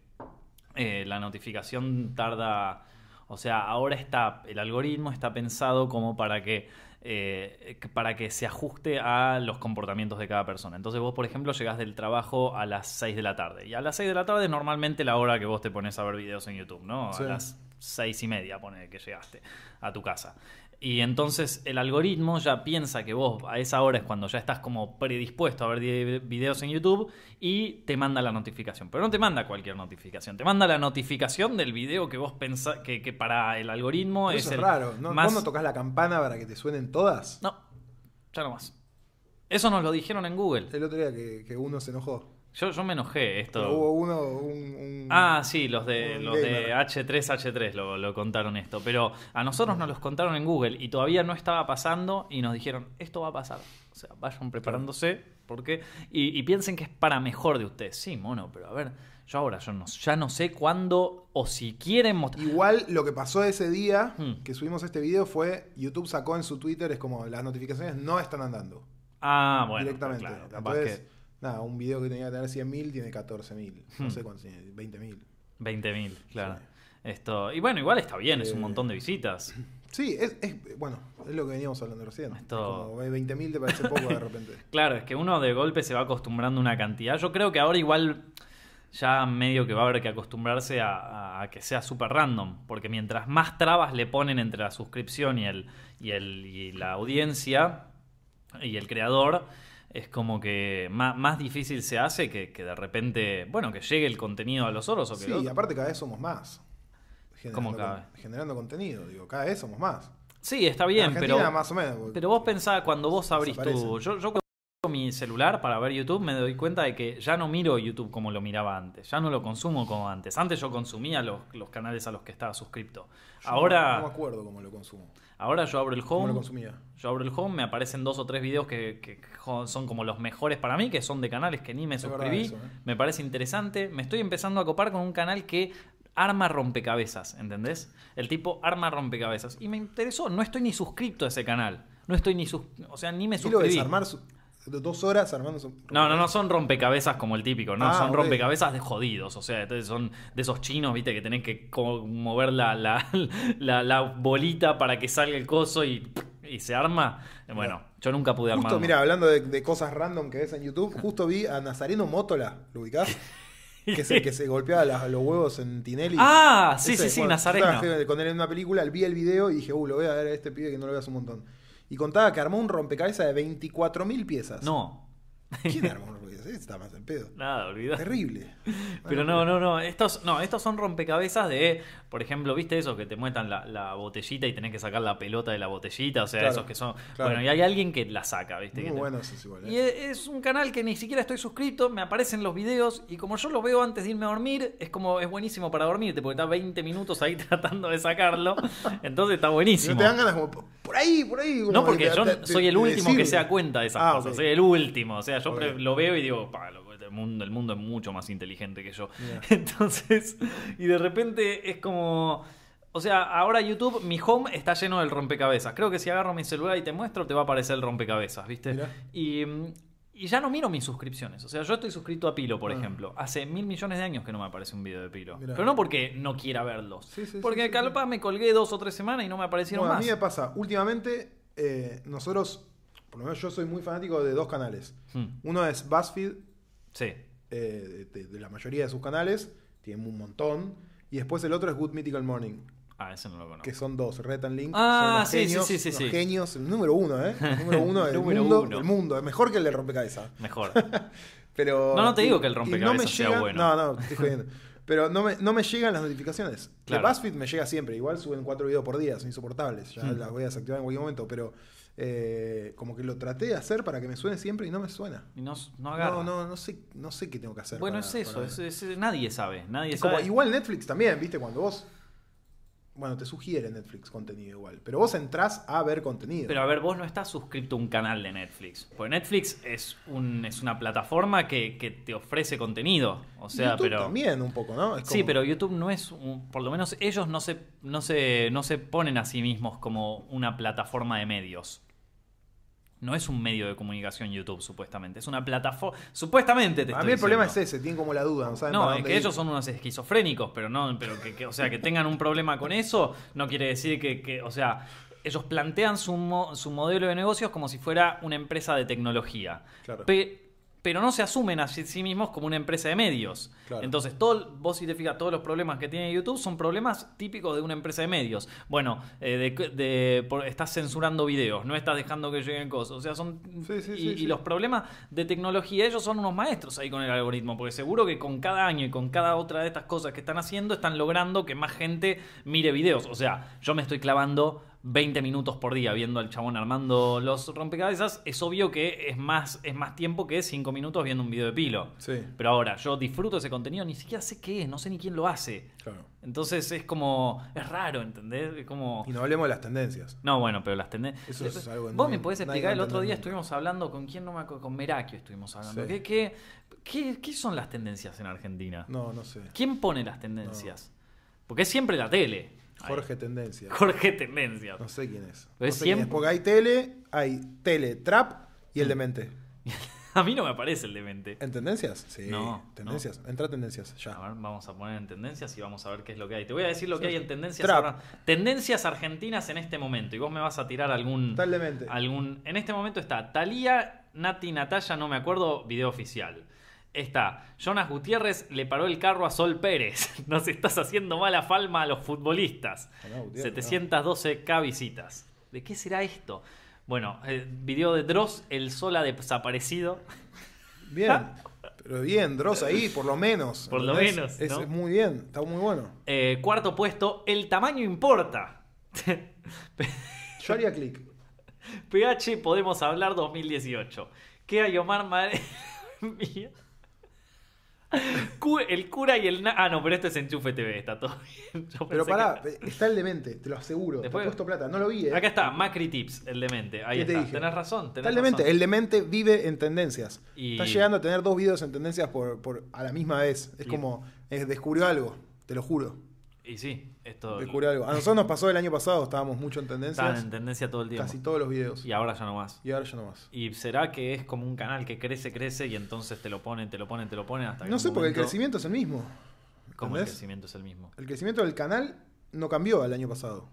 eh, la notificación tarda. O sea, ahora está. El algoritmo está pensado como para que. eh, para que se ajuste a los comportamientos de cada persona. Entonces vos, por ejemplo, llegás del trabajo a las 6 de la tarde. Y a las 6 de la tarde es normalmente la hora que vos te pones a ver videos en YouTube, ¿no? Sí. A las 6 y media, pone que llegaste a tu casa. Y entonces el algoritmo ya piensa que vos a esa hora es cuando ya estás como predispuesto a ver videos en YouTube y te manda la notificación. Pero no te manda cualquier notificación, te manda la notificación del video que vos pensás que, que para el algoritmo es eso es el raro. ¿no? más... ¿Vos no tocas la campana para que te suenen todas? No, ya no más. Eso nos lo dijeron en Google. El otro día que, que uno se enojó. Yo, yo me enojé esto. Pero hubo uno, un, un- Ah, sí, los de, los de gamer. H3H3 lo, lo contaron esto. Pero a nosotros nos los contaron en Google y todavía no estaba pasando y nos dijeron, esto va a pasar. O sea, vayan preparándose porque y, y piensen que es para mejor de ustedes. Sí, mono, pero a ver, yo ahora yo no, ya no sé cuándo o si quieren mostrar... Igual lo que pasó ese día Hmm. que subimos este video fue YouTube sacó en su Twitter, es como las notificaciones no están andando Ah, bueno, directamente. claro, capaz Entonces, que nada, un video que tenía que tener 100.000 tiene 14.000. No Hmm. sé cuántos tiene, 20.000. 20.000, claro. Sí. Esto, y bueno, igual está bien, es un Eh, montón de visitas. Sí, es, es- bueno, es lo que veníamos hablando recién. Esto- Es como, eh, 20.000 te parece poco de repente. Claro, es que uno de golpe se va acostumbrando a una cantidad. Yo creo que ahora igual ya medio que va a haber que acostumbrarse a que sea súper random. Porque mientras más trabas le ponen entre la suscripción y, el, y, el, y la audiencia y el creador, es como que más, más difícil se hace que, que de repente, bueno, que llegue el contenido a los oros o que Sí, y aparte cada vez somos más. ¿Cómo Generando, cada con- generando contenido, digo, cada vez somos más. Sí, está En bien, Argentina pero... más o menos. Pero vos pensás, cuando vos abrís tu. Yo, mi celular para ver YouTube me doy cuenta de que ya no miro YouTube como lo miraba antes. Ya no lo consumo como antes. Antes yo consumía los, los canales a los que estaba suscripto. yo no- Ahora, No, me acuerdo cómo lo consumo. ahora yo abro el ¿Cómo lo home. consumía? Yo abro el home, me aparecen dos o tres videos que, que son como los mejores para mí, que son de canales que ni me Es suscribí. eso, ¿eh? Me parece interesante. Me estoy empezando a copar con un canal que arma rompecabezas, ¿entendés? El tipo arma rompecabezas. Y me interesó, no estoy ni suscrito a ese canal. No estoy ni sus... O sea, ni me ¿Qué lo suscribí. desarmar su- dos horas armando No, no, no son rompecabezas como el típico, no, Ah, son rompecabezas de jodidos, o sea, entonces son de esos chinos, viste, que tenés que mover la, la, la- la bolita para que salga el coso y, y se arma. Bueno, yo nunca pude armar. Justo, mira, hablando de, de cosas random que ves en YouTube, justo vi a Nazareno Mótola, ¿lo ubicás? que es el que se golpeaba las- los huevos en Tinelli. Ah, sí, Ese, sí, sí, Nazareno. con él en una película, vi el video y dije, uh, lo voy a ver a este pibe que no lo veas un montón. Y contaba que armó un rompecabezas de 24.000 piezas. No, ¿Quién armó un está más al pedo. nada, olvidá. Terrible. Pero no, no, no. Estos, no, estos son rompecabezas de, por ejemplo, ¿viste eso? Que te muestran la, la botellita y tenés que sacar la pelota de la botellita. O sea, Claro, esos que son. claro. Bueno, y hay alguien que la saca, ¿viste? Muy bueno eso es igual. Y ¿eh? es es un canal que ni siquiera estoy suscrito, me aparecen los videos y como yo lo veo antes de irme a dormir, es como es buenísimo para dormirte porque está 20 minutos ahí tratando de sacarlo. Entonces está Y buenísimo. no te dan ganas como, por ahí, por ahí. como No, porque yo soy el último que se da cuenta de esas Ah, cosas. Soy el último. O sea, yo lo veo y digo, "Pa, lo- el mundo, el mundo es mucho más inteligente que yo. Entonces, y de repente es como. O sea, ahora YouTube, mi home está lleno del rompecabezas. Creo que si agarro mi celular y te muestro, te va a aparecer el rompecabezas, ¿viste? Mirá. Y, y ya no miro mis suscripciones. O sea, yo estoy suscrito a Pilo, por Ah. ejemplo. Hace mil millones de años que no me aparece un video de Pilo. Mirá. Pero no porque no quiera verlos. Sí, sí, sí, porque sí, capaz me colgué dos o tres semanas y no me aparecieron Bueno, a más. mí me pasa, últimamente, eh, nosotros, por lo menos yo soy muy fanático de dos canales. Hmm, Uno es BuzzFeed, Sí. eh, de, de la mayoría de sus canales, tiene un montón. Y después el otro es Good Mythical Morning, Ah, ese no lo conozco. que son dos, Red and Link. Ah, son sí, sí, genios, sí, sí, los sí. genios, el número uno, ¿eh? El número uno del Número mundo, uno. del mundo. Es mejor que el de rompecabezas. Mejor. Pero, No, no te digo que el rompecabezas sea llegan- bueno. No, no, te estoy jodiendo. Pero no me, no me llegan las notificaciones. Claro. De BuzzFeed me llega siempre. Igual suben cuatro videos por día, son insoportables. Ya Hmm. las voy a desactivar en cualquier momento. Pero eh, como que lo traté de hacer para que me suene siempre y no me suena. Y no, no agarra. No, no, no sé, no sé qué tengo que hacer. bueno, para- es eso. para- es- es- nadie sabe. Nadie como- igual Netflix también, ¿viste? Cuando vos. bueno, te sugiere Netflix contenido igual. Pero vos entrás a ver contenido. Pero a ver, vos no estás suscrito a un canal de Netflix. Porque Netflix es, un, es una plataforma que, que te ofrece contenido. O sea, YouTube pero. también un poco, ¿no? Es Sí, pero YouTube no es un- por lo menos ellos no se, no se, no se ponen a sí mismos como una plataforma de medios. No es un medio de comunicación YouTube, supuestamente. Es una plataforma. Supuestamente te A mí el problema es ese, tienen como la duda, no saben No, para es dónde que ir. ellos son unos esquizofrénicos, pero no, pero que, que- o sea, que tengan un problema con eso, no quiere decir que, que- o sea, ellos plantean su, mo- su modelo de negocios como si fuera una empresa de tecnología. Claro. Pe- pero no se asumen a sí mismos como una empresa de medios. Claro. Entonces, todo, vos si te fijas, todos los problemas que tiene YouTube son problemas típicos de una empresa de medios. Bueno, eh, de, de- por- estás censurando videos, no estás dejando que lleguen cosas. O sea, son. Sí, sí, y, sí, y los problemas de tecnología, ellos son unos maestros ahí con el algoritmo, porque seguro que con cada año y con cada otra de estas cosas que están haciendo, están logrando que más gente mire videos. O sea, yo me estoy clavando 20 minutos por día viendo al chabón armando los rompecabezas. Es obvio que es más, es más tiempo que 5 minutos viendo un video de pilo. Sí, Pero ahora, yo disfruto ese contenido, ni siquiera sé qué es, no sé ni quién lo hace. claro. Entonces es como. Es raro, ¿entendés? Es como. Y no hablemos de las tendencias. No, bueno, pero las tendencias. Eso es algo Vos me podés explicar, el otro día estuvimos hablando con quién no me acuerdo, con Merakio estuvimos hablando. Sí. ¿Qué, qué, qué, qué son las tendencias en Argentina? No, no sé. ¿Quién pone las tendencias? Porque es siempre la tele. Jorge Tendencia. Ay, Jorge Tendencias. No sé quién es. No sé quién es, Porque hay tele, hay tele, trap y el demente. A mí no me aparece el demente. ¿En tendencias? Sí. No, Tendencias. Entra a tendencias, A ya. ver, vamos a poner en tendencias y vamos a ver qué es lo que hay. Te voy a decir lo que Sí. hay en tendencias. Trap. Tendencias argentinas en este momento. Y vos me vas a tirar algún. El demente. algún. En este momento está Talía, Nati, Natalia, no me acuerdo, video oficial. Está Jonas Gutiérrez le paró el carro a Sol Pérez. Nos estás haciendo mala falma a los futbolistas. Ah, no, Gutiérrez, 712k visitas. ¿De qué será esto? Bueno, el video de Dross, el sol ha desaparecido. Bien. Pero bien, Dross ahí, por lo menos. Por lo menos, Es, ¿no? es muy bien, está muy bueno. Eh, cuarto puesto, el tamaño importa. Yo haría clic. PH Podemos Hablar 2018. ¿Qué hay Omar Madre? Mía. El cura y el... na- Ah, no, pero esto es Enchufe TV, está todo bien. Yo Pero pará, que- está el demente, te lo aseguro. Después- Te he puesto plata, no lo vi, ¿eh? Acá está, Macri Tips, el demente. Ahí ¿Qué te está. dije? Tenés razón, tenés Está el demente. El demente vive en tendencias. Y- Está llegando a tener dos videos en tendencias por, por- a la misma vez. Es Y- como, eh, descubrió algo, te lo juro. Y sí, esto... Descubrió algo. A nosotros nos pasó el año pasado, estábamos mucho en Estaban tendencias. en tendencia todo el tiempo. Casi todos los videos. Y ahora ya no más. Y ahora ya no más. ¿Y será que es como un canal que crece, crece y entonces te lo ponen, te lo ponen, te lo ponen hasta que No sé, porque el crecimiento es el mismo. Como el ¿Entendés? crecimiento es el mismo. El crecimiento del canal no cambió el año pasado.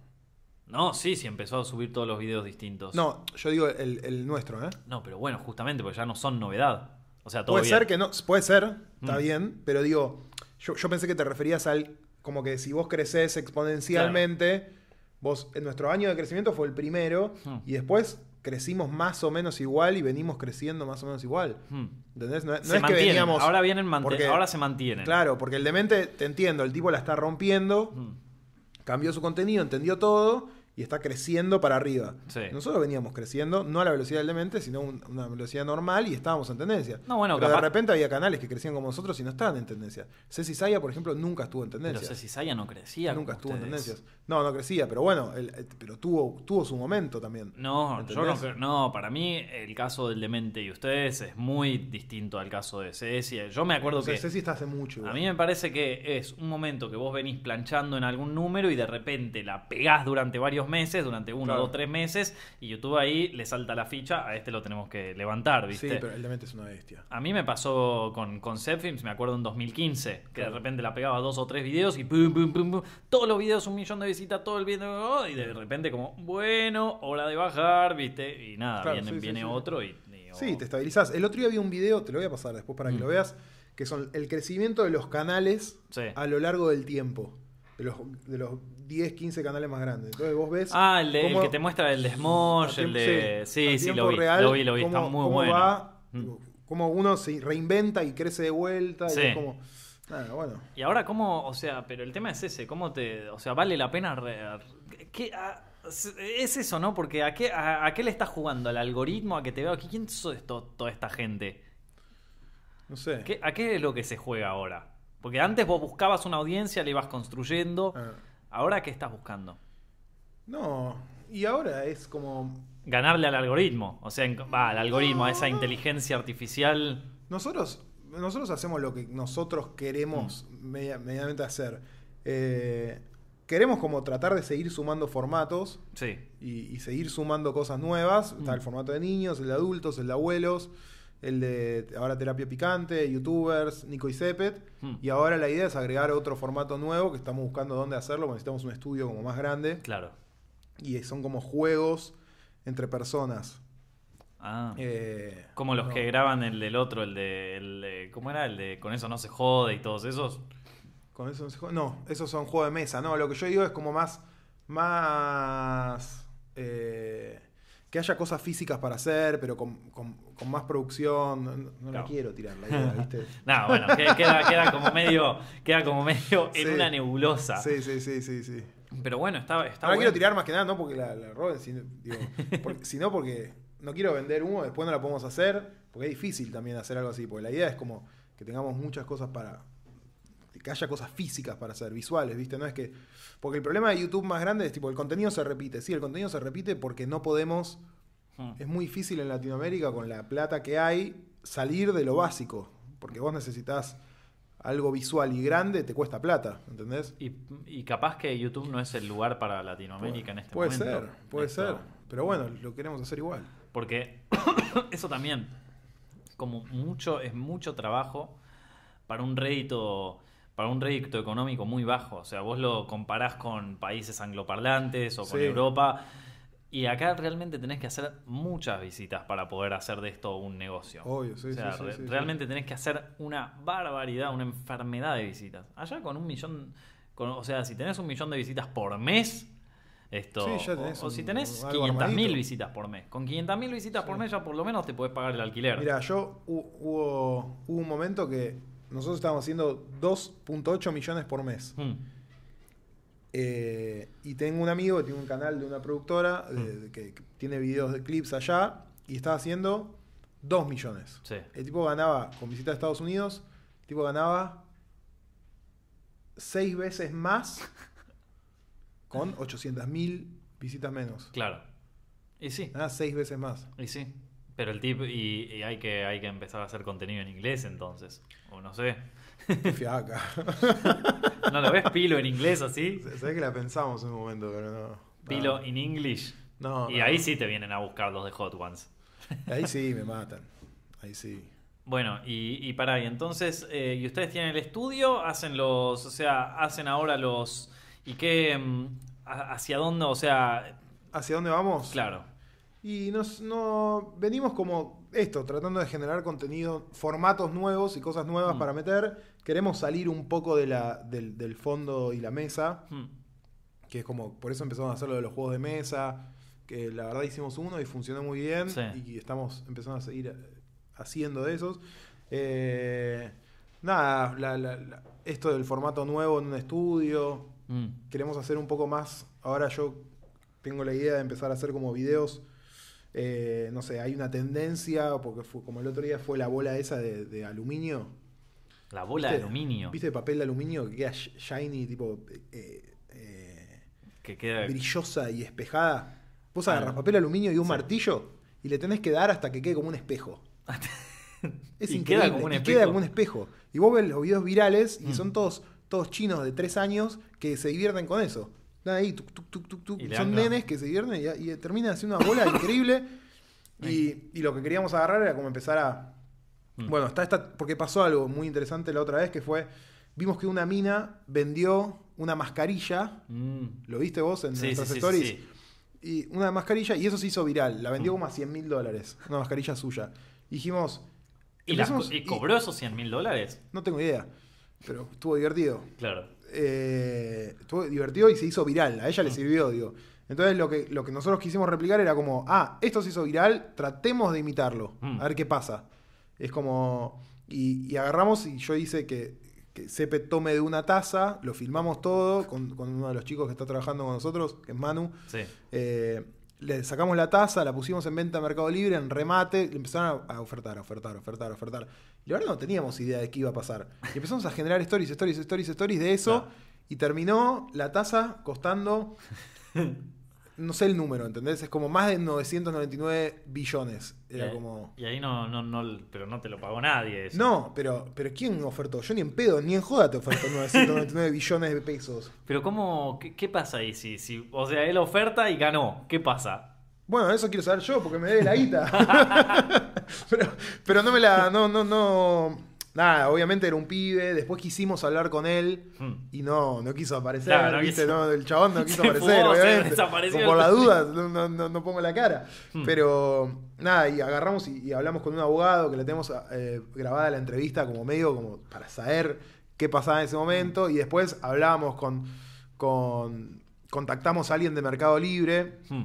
No, sí, sí, empezó a subir todos los videos distintos. No, yo digo el, el nuestro, ¿eh? No, pero bueno, justamente porque ya no son novedad. O sea, todo Puede bien. ser que no, puede ser, está Mm. bien, pero digo, yo, yo pensé que te referías al, como que si vos creces exponencialmente, vos, en nuestro año de crecimiento fue el primero, Mm. y después crecimos más o menos igual y venimos creciendo más o menos igual. Hmm. ¿Entendés? No, es que veníamos... ahora vienen porque- ahora se mantienen. Claro, porque el demente, te entiendo, el tipo la está rompiendo, Hmm. cambió su contenido, entendió todo y está creciendo para arriba. Sí. Nosotros veníamos creciendo, no a la velocidad del demente, sino un- una velocidad normal y estábamos en tendencia. No, bueno, Pero capaz- de repente había canales que crecían como nosotros y no estaban en tendencia. Ceci Saya, por ejemplo, nunca estuvo en Pero tendencia. Ceci Saya no crecía. nunca estuvo en tendencias. No, no crecía, pero bueno, el- el- pero tuvo, tuvo su momento también. No, yo no, no, para mí el caso del demente y ustedes es muy distinto al caso de Ceci. Yo me acuerdo O sea, que Ceci está hace mucho. a igual. mí me parece que es un momento que vos venís planchando en algún número y de repente la pegás durante varios meses, durante uno, Claro. dos, tres meses, y YouTube ahí le salta la ficha, a este lo tenemos que levantar, ¿viste? Sí, pero el demente es una bestia. A mí me pasó con, con Zepfilms, me acuerdo en 2015, que Claro. de repente la pegaba dos o tres videos y pum, pum, pum, pum, todos los videos un millón de visitas, todo el video, y de repente como, bueno, hora de bajar, ¿viste? Y nada, Claro, viene, sí, viene sí. otro y... y- Sí, oh. te estabilizás. El otro día vi un video, te lo voy a pasar después para que Mm. lo veas, que son el crecimiento de los canales Sí. a lo largo del tiempo. De los, de los 10, 15 canales más grandes. Entonces vos ves. Ah, el, de- el que te muestra el de Smosh, el de... Sí, sí, lo vi, real, lo vi, lo vi, está muy cómo bueno. va, Mm. cómo uno se reinventa y crece de vuelta. Sí. Y es como. Nada, bueno. Y ahora, ¿cómo? O sea, pero el tema es ese, ¿cómo te. O sea, vale la pena. re- ¿qué- a- es eso, ¿no? Porque ¿a qué, a, a qué le estás jugando? ¿Al algoritmo? ¿A que te veo aquí? ¿Quién sos esto, toda esta gente? No sé. ¿Qué- ¿A qué es lo que se juega ahora? Porque antes vos buscabas una audiencia, la ibas construyendo. Ah. ¿Ahora qué estás buscando? No, y ahora es como... Ganarle al algoritmo, o sea, va, al algoritmo, a esa inteligencia artificial. Nosotros, nosotros hacemos lo que nosotros queremos Mm. media- medianamente hacer. Eh, queremos como tratar de seguir sumando formatos Sí. y, y seguir sumando cosas nuevas. Está Mm. el formato de niños, el de adultos, el de abuelos, el de ahora terapia picante, youtubers, Nico y Cepet. Mm. Y ahora la idea es agregar otro formato nuevo que estamos buscando dónde hacerlo, necesitamos un estudio como más grande. Claro. Y son como juegos entre personas. Ah. Eh, Como los no. que graban el del otro, el de, el de- ¿Cómo era? El de Con eso no se jode y todos esos. Con eso no se juega- No, esos son juegos de mesa. No, lo que yo digo es como más. Más. eh, que haya cosas físicas para hacer, pero con, con- con más producción. No, la quiero tirar la idea, ¿viste? No, bueno, que- queda, queda como medio, queda como medio en Sí. una nebulosa. Sí, sí, sí, sí, sí. Pero bueno, está, está No la bueno. quiero tirar más que nada, no porque la, la roben, sino, digo, porque- sino porque no quiero vender humo, después no la podemos hacer, porque es difícil también hacer algo así, porque la idea es como que tengamos muchas cosas para. Que haya cosas físicas para hacer, visuales, ¿viste? No es que. Porque el problema de YouTube más grande es tipo, el contenido se repite. Sí, el contenido se repite porque no podemos. Hmm. Es muy difícil en Latinoamérica, con la plata que hay, salir de lo básico. Porque vos necesitas algo visual y grande, te cuesta plata, ¿entendés? Y, y capaz que YouTube no es el lugar para Latinoamérica en este puede momento. ser, puede Esto- ser. Pero bueno, lo queremos hacer igual. Porque eso también, como mucho, es mucho trabajo para un rédito, para un rédito económico muy bajo. O sea, vos lo comparás con países angloparlantes o con Sí. Europa. Y acá realmente tenés que hacer muchas visitas para poder hacer de esto un negocio. Obvio, sí, o sea, sí, sí, re- realmente tenés que hacer una barbaridad, una enfermedad de visitas. Allá con un millón, con- o sea, si tenés un millón de visitas por mes, esto, Sí, ya o- tenés o, si tenés algo 500.000 armadito. visitas por mes. Con 500.000 visitas por mes ya por lo menos te podés pagar el alquiler. Mira, yo hu- hubo, hubo un momento que nosotros estábamos haciendo 2.8 millones por mes. Mm, Eh, y tengo un amigo que tiene un canal de una productora de- Mm. de que, que tiene videos de clips allá y estaba haciendo 2 millones. sí. El tipo ganaba, con visita a Estados Unidos, el tipo ganaba 6 veces más con 800 mil visitas menos. Claro. Y sí, Ganaba 6 veces más. y sí. Pero el tip, y, y hay, que, hay que empezar a hacer contenido en inglés entonces. O no sé. Fiaca. ¿No lo ves pilo en inglés así? Sabés que la pensamos en un momento, pero no. Pilo in English. No, Y no. ahí sí te vienen a buscar los de Hot Ones. Ahí sí me matan. Ahí sí. Bueno, y, y pará, y entonces, eh, ¿y ustedes tienen el estudio? ¿Hacen los, o sea, hacen ahora los... ¿Y qué, mm, hacia dónde, o sea, ¿Hacia dónde vamos? claro, Y nos, no, venimos como esto, tratando de generar contenido, formatos nuevos y cosas nuevas Mm. para meter. Queremos salir un poco de la, del, del fondo y la mesa, mm, que es como, por eso empezamos a hacer lo de los juegos de mesa, que la verdad hicimos uno y funcionó muy bien, Sí. y estamos empezando a seguir eh, haciendo de esos. Eh, nada, la- la- la- esto del formato nuevo en un estudio, mm, queremos hacer un poco más. Ahora yo tengo la idea de empezar a hacer como videos. Eh, no sé, hay una tendencia, porque fue, como el otro día fue la bola esa de, de aluminio. la bola de aluminio ¿Viste papel de aluminio que queda sh- shiny, tipo eh, eh, que queda... brillosa y espejada? Vos Ah, agarras papel de aluminio y un sí. martillo y le tenés que dar hasta que quede como un espejo. Es Y increíble. queda como un y queda como un espejo. Y vos ves los videos virales y Mm. son todos, todos chinos de tres años que se divierten con eso. Están ahí, tuc, tuc, tuc. Y son nenes que se divierten y, y terminan haciendo una bola increíble. Y, y lo que queríamos agarrar era como empezar a. Mm. Bueno, está esta. Porque pasó algo muy interesante la otra vez que fue. Vimos que una mina vendió una mascarilla. Mm, ¿Lo viste vos en sí, nuestras sí, stories? sí. Y una mascarilla, y eso se hizo viral. La vendió Mm. como a 100 mil dólares. Una mascarilla suya. Y dijimos. ¿Y, co- y cobró esos 100 mil dólares? no tengo idea. Pero estuvo divertido. Claro. Eh, estuvo divertido y se hizo viral. A ella le Mm. sirvió, digo. Entonces lo que, lo que nosotros quisimos replicar era como, ah, esto se hizo viral, tratemos de imitarlo. Mm. A ver qué pasa. Es como. Y, y agarramos y yo hice que, que Sepe tome de una taza, lo filmamos todo con, con uno de los chicos que está trabajando con nosotros, que es Manu. Sí. Eh, le sacamos la taza, la pusimos en venta a Mercado Libre, en remate, le empezaron a, a ofertar, a ofertar, a ofertar, a ofertar. Y ahora no teníamos idea de qué iba a pasar. Y empezamos a generar stories, stories, stories, stories de eso. Y terminó la tasa costando, no sé el número, ¿entendés? Es como más de 999 billones. Era y, como... y ahí no, no, no, pero no te lo pagó nadie. Eso. No, pero, pero ¿quién ofertó? Yo ni en pedo, ni en joda te ofertó 999 billones de pesos. Pero ¿cómo? ¿Qué, qué pasa ahí? Si, si, o sea, él oferta y ganó. ¿Qué pasa? Bueno, eso quiero saber yo, porque me debe la guita. pero, pero no me la. No, no, no. Nada, obviamente era un pibe. Después quisimos hablar con él Hmm. y no, no quiso aparecer. Claro, no ¿viste? quiso. No, el chabón no quiso aparecer, fugó, obviamente. desapareció. Por la duda, no, no, no- pongo la cara. Hmm. Pero nada, y agarramos y, y hablamos con un abogado que le tenemos eh, grabada la entrevista como medio como para saber qué pasaba en ese momento. Y después hablamos con. con contactamos a alguien de Mercado Libre Hmm.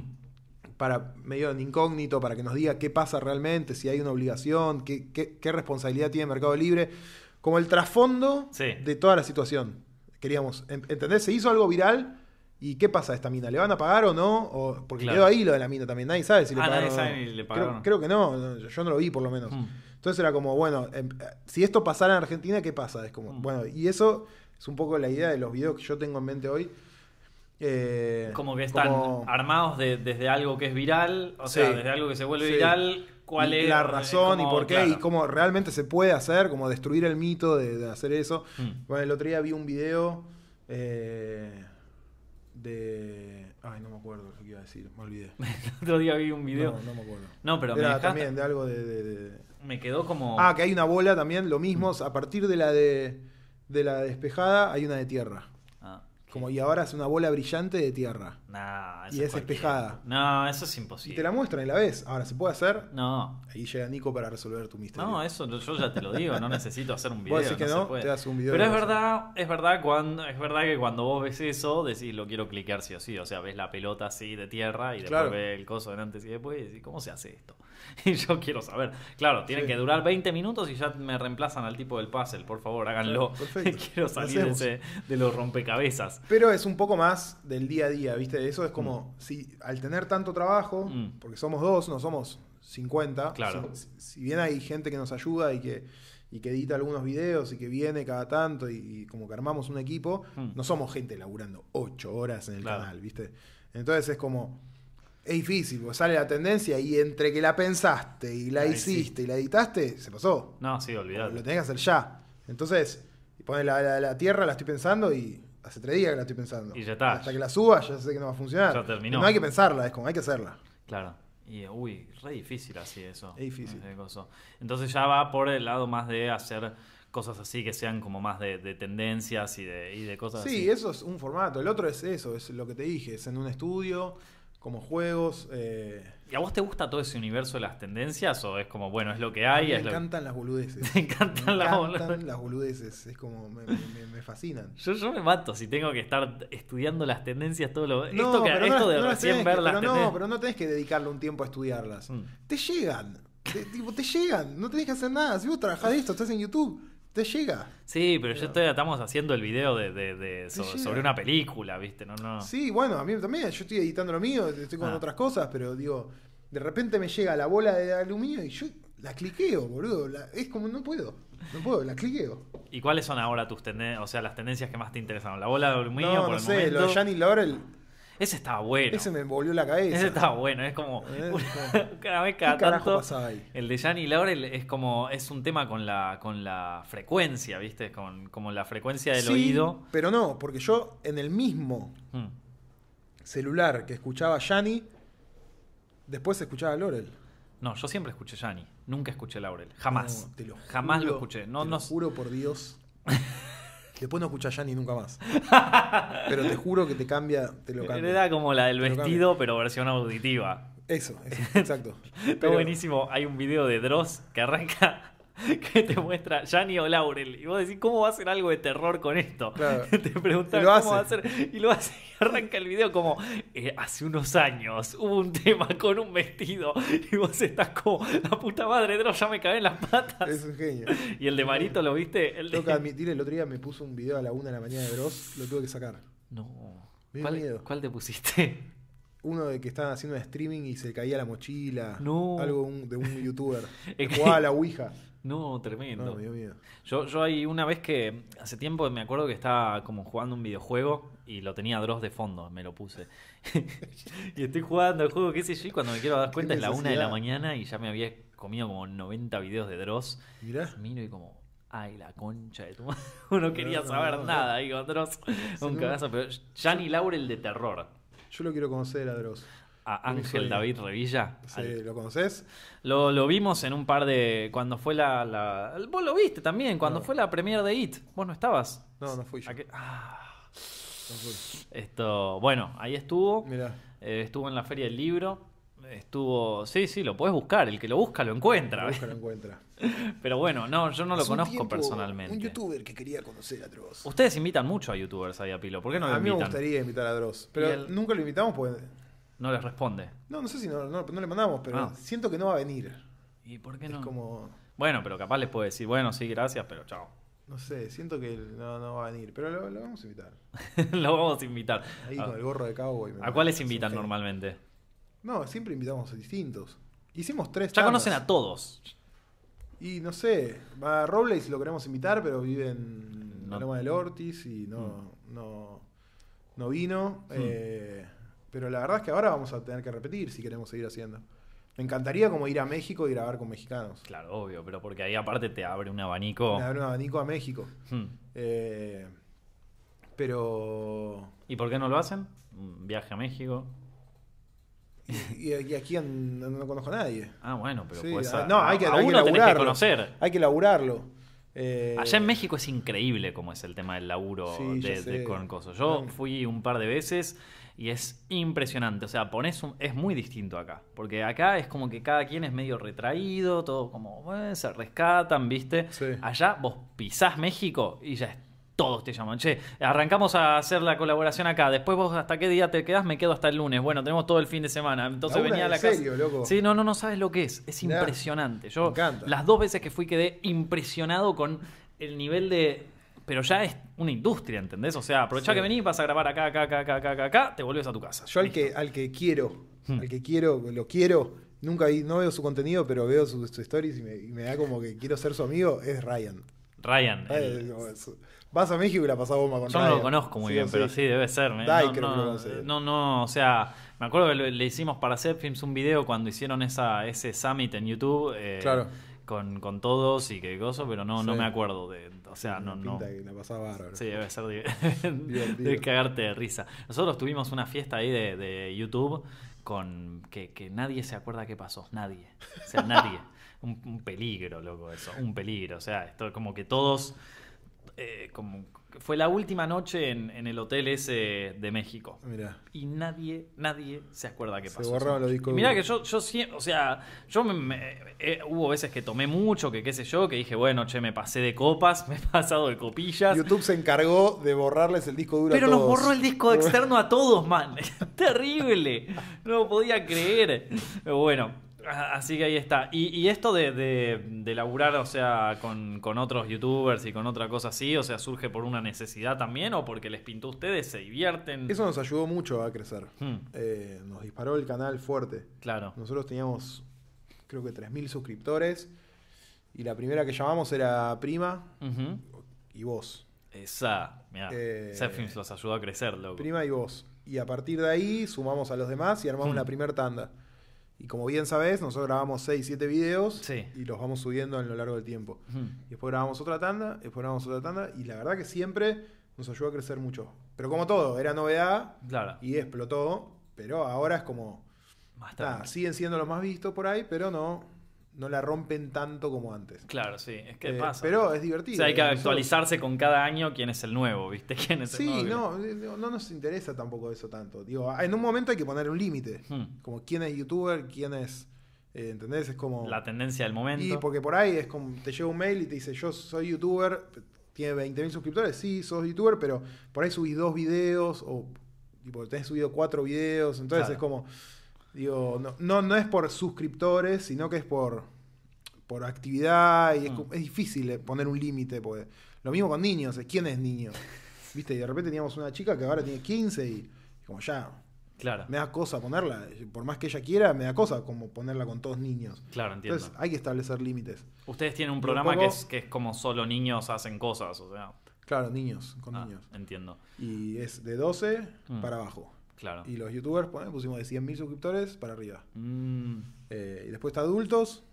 Para medio en incógnito, para que nos diga qué pasa realmente, si hay una obligación, qué, qué- qué responsabilidad tiene Mercado Libre, como el trasfondo Sí. de toda la situación. Queríamos, en- ¿entendés? Se hizo algo viral y ¿qué pasa a esta mina? ¿Le van a pagar o no? O, porque Claro. quedó ahí lo de la mina también, nadie sabe si le Ah, nadie pagaron. no. sabe si le pagaron. Creo, que no, yo no lo vi por lo menos. Hmm. Entonces era como, bueno, em, si esto pasara en Argentina, ¿qué pasa? Es como, Mm. bueno, y eso es un poco la idea de los videos que yo tengo en mente hoy. Eh, Como que están como- armados de- desde algo que es viral, o sea, desde algo que se vuelve Sí. viral, cuál es la razón y por qué claro. y cómo realmente se puede hacer, como destruir el mito de, de hacer eso. Hmm. Bueno, el otro día vi un video eh, de... Ay, no me acuerdo lo que iba a decir, me olvidé. El otro día vi un video. No, no me acuerdo. No, pero Era también de algo de... me quedó como. Ah, que hay una bola también, lo mismo, a partir de la de, de la despejada hay una de tierra. Como, y ahora es una bola brillante de tierra. nah, eso y es espejada. No, eso es Y imposible. te la muestran y la ves. Ahora, ¿se puede hacer? No. Ahí llega Nico para resolver tu misterio. No, eso yo ya te lo digo, no necesito hacer un video. Vos decís que no, no, te das un video Pero y es verdad, es verdad cuando, es verdad que cuando vos ves eso, decís lo quiero cliquear sí o sí. O sea, ves la pelota así de tierra y después Claro. ves el coso de antes y después y decís, ¿cómo se hace esto? Y yo quiero saber. Claro, tienen Sí. que durar 20 minutos y ya me reemplazan al tipo del puzzle. Por favor, háganlo. Perfecto. quiero salir de, hacemos. ese- de los rompecabezas. Pero es un poco más del día a día, ¿viste? Eso es como, si al tener tanto trabajo, Mm. porque somos dos, no somos 50, Claro. si, si bien hay gente que nos ayuda y que, y que edita algunos videos y que viene cada tanto y, y como que armamos un equipo, Mm. no somos gente laburando 8 horas en el Claro. canal, ¿viste? Entonces es como, es difícil, porque sale la tendencia y entre que la pensaste y la Ahí hiciste y la editaste, se pasó. No, sí, Lo olvidate. tenés que hacer ya. Entonces, pone la, la- la tierra, la estoy pensando y hace tres días que la estoy pensando. Y ya está. Hasta que la suba, ya sé que no va a funcionar. Ya terminó. No hay que pensarla, es como hay que hacerla. Claro. Y uy, re difícil así eso. Es difícil. Entonces ya va por el lado más de hacer cosas así que sean como más de, de tendencias y de, y de cosas Sí, así. eso es un formato. El otro es eso, es lo que te dije, es en un estudio, como juegos. eh, ¿Y a vos te gusta todo ese universo de las tendencias o es como, bueno, es lo que hay? me lo- encantan las boludeces. Te encantan me las encantan las boludeces. Es como, me, me- me fascinan. Yo, yo me mato si tengo que estar estudiando las tendencias todo lo... No, esto que, pero esto no, de no recién tenés ver que- las pero tendencias... no, pero no tenés que dedicarle un tiempo a estudiarlas. Mm. Te llegan. Te, tipo, te llegan. No tenés que hacer nada. Si vos trabajás de esto, estás en YouTube, te llega. Sí, pero yo estoy, estamos haciendo el video de, de- sobre una película, ¿viste? No, no. Sí, bueno, a mí también. Yo estoy editando lo mío, estoy con Ah. otras cosas, pero digo, de repente me llega la bola de aluminio y yo la cliqueo, boludo. La- es como, no puedo. No puedo, la cliqueo. ¿Y cuáles son ahora tus tendencias, o sea, las tendencias que más te interesan? ¿La bola de aluminio No, por no el sé, momento? lo de Gianni Laurel, Ese estaba bueno. ese me volvió la cabeza. Ese estaba bueno, es como Eh, una, cada vez cada ¿Qué carajo tanto. pasaba ahí? El de Gianni Laurel es como es un tema con la con la frecuencia, ¿viste? Con como la frecuencia del Sí, oído. Pero no, porque yo en el mismo Mm. celular que escuchaba Gianni, después escuchaba Laurel. No, yo siempre escuché Gianni, nunca escuché Laurel, jamás. No, te lo jamás lo escuché. No, te no lo juro por Dios. Después no escuchás Gianni nunca más. Pero te juro que te cambia, te lo cambia. Era como la del Te vestido, pero versión auditiva. Eso, eso, exacto. Está Pero- buenísimo. Hay un video de Dross que arranca que te muestra Gianni o Laurel. Y vos decís, ¿cómo va a hacer algo de terror con esto? Claro. Te preguntás cómo va a hace. hacer. Y lo hace y arranca el video como eh, hace unos años hubo un tema con un vestido. Y vos estás como, la puta madre, Dross, ya me cagué en las patas. Es un genio. Y el de Marito, ¿lo viste? El de- Tengo que admitir, el otro día me puso un video a la una de la mañana de Dross, lo tuve que sacar. No. Me dio ¿Cuál, miedo. cuál te pusiste? uno de que estaban haciendo un streaming y se caía la mochila. No. Algo un- de un youtuber. Es que- Jugaba a la Ouija. No, tremendo. No, miedo. Yo, yo hay una vez que hace tiempo me acuerdo que estaba como jugando un videojuego y lo tenía Dross de fondo, me lo puse. y estoy jugando el juego, qué sé yo, y cuando me quiero dar cuenta es la una de la mañana y ya me había comido como 90 videos de Dross. Mirá. Miro y como, ay, la concha de tu madre. Uno quería No, no, saber no. nada con Dross. Un cagazo, pero Gianni Laurel de terror. Yo lo quiero conocer a Dross. A Ángel. David Revilla. Sí, al- ¿Lo conoces? Lo, lo vimos en un par de. Cuando fue la. la- vos lo viste también, cuando No. fue la premiere de It. Vos no estabas. No, no fui yo. ¿A? Ah, No fui. esto. Bueno, ahí estuvo. Mirá. Eh, estuvo en la Feria del Libro. Estuvo. Sí, sí, lo puedes buscar. El que lo busca lo encuentra. Lo busca, lo encuentra. Pero bueno, no, yo no lo Hace un conozco tiempo, personalmente. Un youtuber que quería conocer a Dross. Ustedes invitan mucho a youtubers ahí a Pilo. ¿Por qué no lo a mí me invitan? gustaría invitar a Dross. Pero el- nunca lo invitamos porque. No les responde. No, no sé si no, no- no le mandamos, pero Ah. siento que no va a venir. ¿Y por qué Es no? como. Bueno, pero capaz les puede decir, bueno, sí, gracias, pero chao. No sé, siento que no, no va a venir. Pero lo, lo vamos a invitar. lo vamos a invitar. Ahí ¿A, con el gorro de cowboy. ¿a cuáles invitan normalmente? No, siempre invitamos a distintos. Hicimos tres Ya conocen a todos. Y no sé, a Robles lo queremos invitar, pero vive en No. la Loma del Ortiz y no, no, no vino. Hmm. Eh, pero la verdad es que ahora vamos a tener que repetir si queremos seguir haciendo. Me encantaría como ir a México y grabar con mexicanos. Claro, obvio, pero porque ahí aparte te abre un abanico. Me abre un abanico a México. Hmm. Eh, pero... ¿Y por qué no lo hacen? Un viaje a México. Y, y aquí en- no, no conozco a nadie. Ah, bueno, pero Sí, pues ah, a, no, hay que, a hay que uno tenés que laburarlo. conocer. Hay que laburarlo. Eh, Allá en México es increíble cómo es el tema del laburo Sí, de, de con cosas. Yo No. fui un par de veces y es impresionante. O sea, pones un, es muy distinto acá. Porque acá es como que cada quien es medio retraído, todo como eh, se rescatan, ¿viste? Sí. Allá vos pisás México y ya es- todos te llaman. Che, arrancamos a hacer la colaboración acá. Después vos hasta qué día te quedás, me quedo hasta el lunes. Bueno, tenemos todo el fin de semana. Entonces venía a la casa. serio, loco. Sí, no, no, no sabes lo que es. Es impresionante. Yo las dos veces que fui quedé impresionado con el nivel de. Pero ya es una industria, ¿entendés? O sea, aprovechá Sí. que venís, vas a grabar acá, acá, acá, acá, acá, acá, acá, te volvés a tu casa. Yo al Listo. que, al que quiero, Hmm. al que quiero, lo quiero, nunca vi- no veo su contenido, pero veo sus sus stories y me, y me da como que quiero ser su amigo, es Ryan. Ryan. Eh, el- Vas a México y la pasás bomba con Yo no lo conozco muy Sí bien, pero sí debe ser. me- Dai no, creo que lo no, no, no, o sea, me acuerdo que le, hicimos para Films un video cuando hicieron esa, ese summit en YouTube. eh, Claro. Con, con todos y qué cosa, pero no, no me acuerdo de. O sea, no, no. Pinta que la pasás bárbaro. Sí, debe ser de, Divertido. de cagarte de risa. Nosotros tuvimos una fiesta ahí de, de YouTube con que, que nadie se acuerda qué pasó. Nadie. O sea, nadie. Un, un peligro, loco, eso. Un peligro. O sea, esto como que todos. eh, como fue la última noche en, en el hotel ese de México. Mirá. Y nadie, nadie se acuerda qué Se pasó. borraron esa los discos duros. que yo, yo siempre, o sea, yo me, me- eh, hubo veces que tomé mucho, que qué sé yo, que dije, bueno, che, me pasé de copas, me he pasado de copillas. YouTube se encargó de borrarles el disco duro Pero a nos todos. borró el disco externo a todos, man. Terrible. No lo podía creer. Pero bueno, así que ahí está. Y, y esto de, de, de laburar, o sea, con, con otros youtubers y con otra cosa así, o sea, surge por una necesidad también o porque les pintó a ustedes, se divierten. Eso nos ayudó mucho a crecer. Hmm, Eh, nos disparó el canal fuerte. claro. Nosotros teníamos, creo que 3.000 suscriptores. Y la primera que llamamos era Prima y vos. Esa, mira, Eh, los ayudó a crecer, loco. Prima y vos. Y a partir de ahí sumamos a los demás y armamos Hmm. la primera tanda. Y como bien sabés, nosotros grabamos 6, 7 videos Sí. y los vamos subiendo a lo largo del tiempo. Y después grabamos otra tanda, después grabamos otra tanda y la verdad que siempre nos ayudó a crecer mucho. Pero como todo, era novedad Claro. y explotó, pero ahora es como... Más nada, siguen siendo los más vistos por ahí, pero no, no la rompen tanto como antes. Claro, sí. Es que Eh, pasa. Pero es o divertido. sea, hay que Nosotros- actualizarse con cada año quién es el nuevo, ¿viste? ¿Quién es el Sí, nuevo? no, no, no nos interesa tampoco eso tanto. Digo, en un momento hay que poner un límite. Hmm. Como quién es youtuber, quién es... eh, ¿Entendés? Es como... La tendencia del momento. Y porque por ahí es como, te llega un mail y te dice, yo soy youtuber, tiene 20.000 suscriptores, sí, sos youtuber, pero por ahí subís dos videos o tipo, tenés subido cuatro videos, entonces Claro. es como, digo, no, no, no es por suscriptores, sino que es por, por actividad y es, Mm. es difícil eh, poner un límite, porque lo mismo con niños, ¿quién es niño? ¿Viste? Y de repente teníamos una chica que ahora tiene 15 y como ya, Claro, Me da cosa ponerla. Por más que ella quiera, me da cosa como ponerla con todos niños. claro, entiendo. Entonces hay que establecer límites. Ustedes tienen un programa que, es, que es como solo niños hacen cosas, o sea. Claro, niños, con ah, niños. Entiendo, Y es de 12 Mm. para abajo. Claro. Y los youtubers pone- pusimos de 100.000 suscriptores para arriba. Mm, Eh, y después está adultos,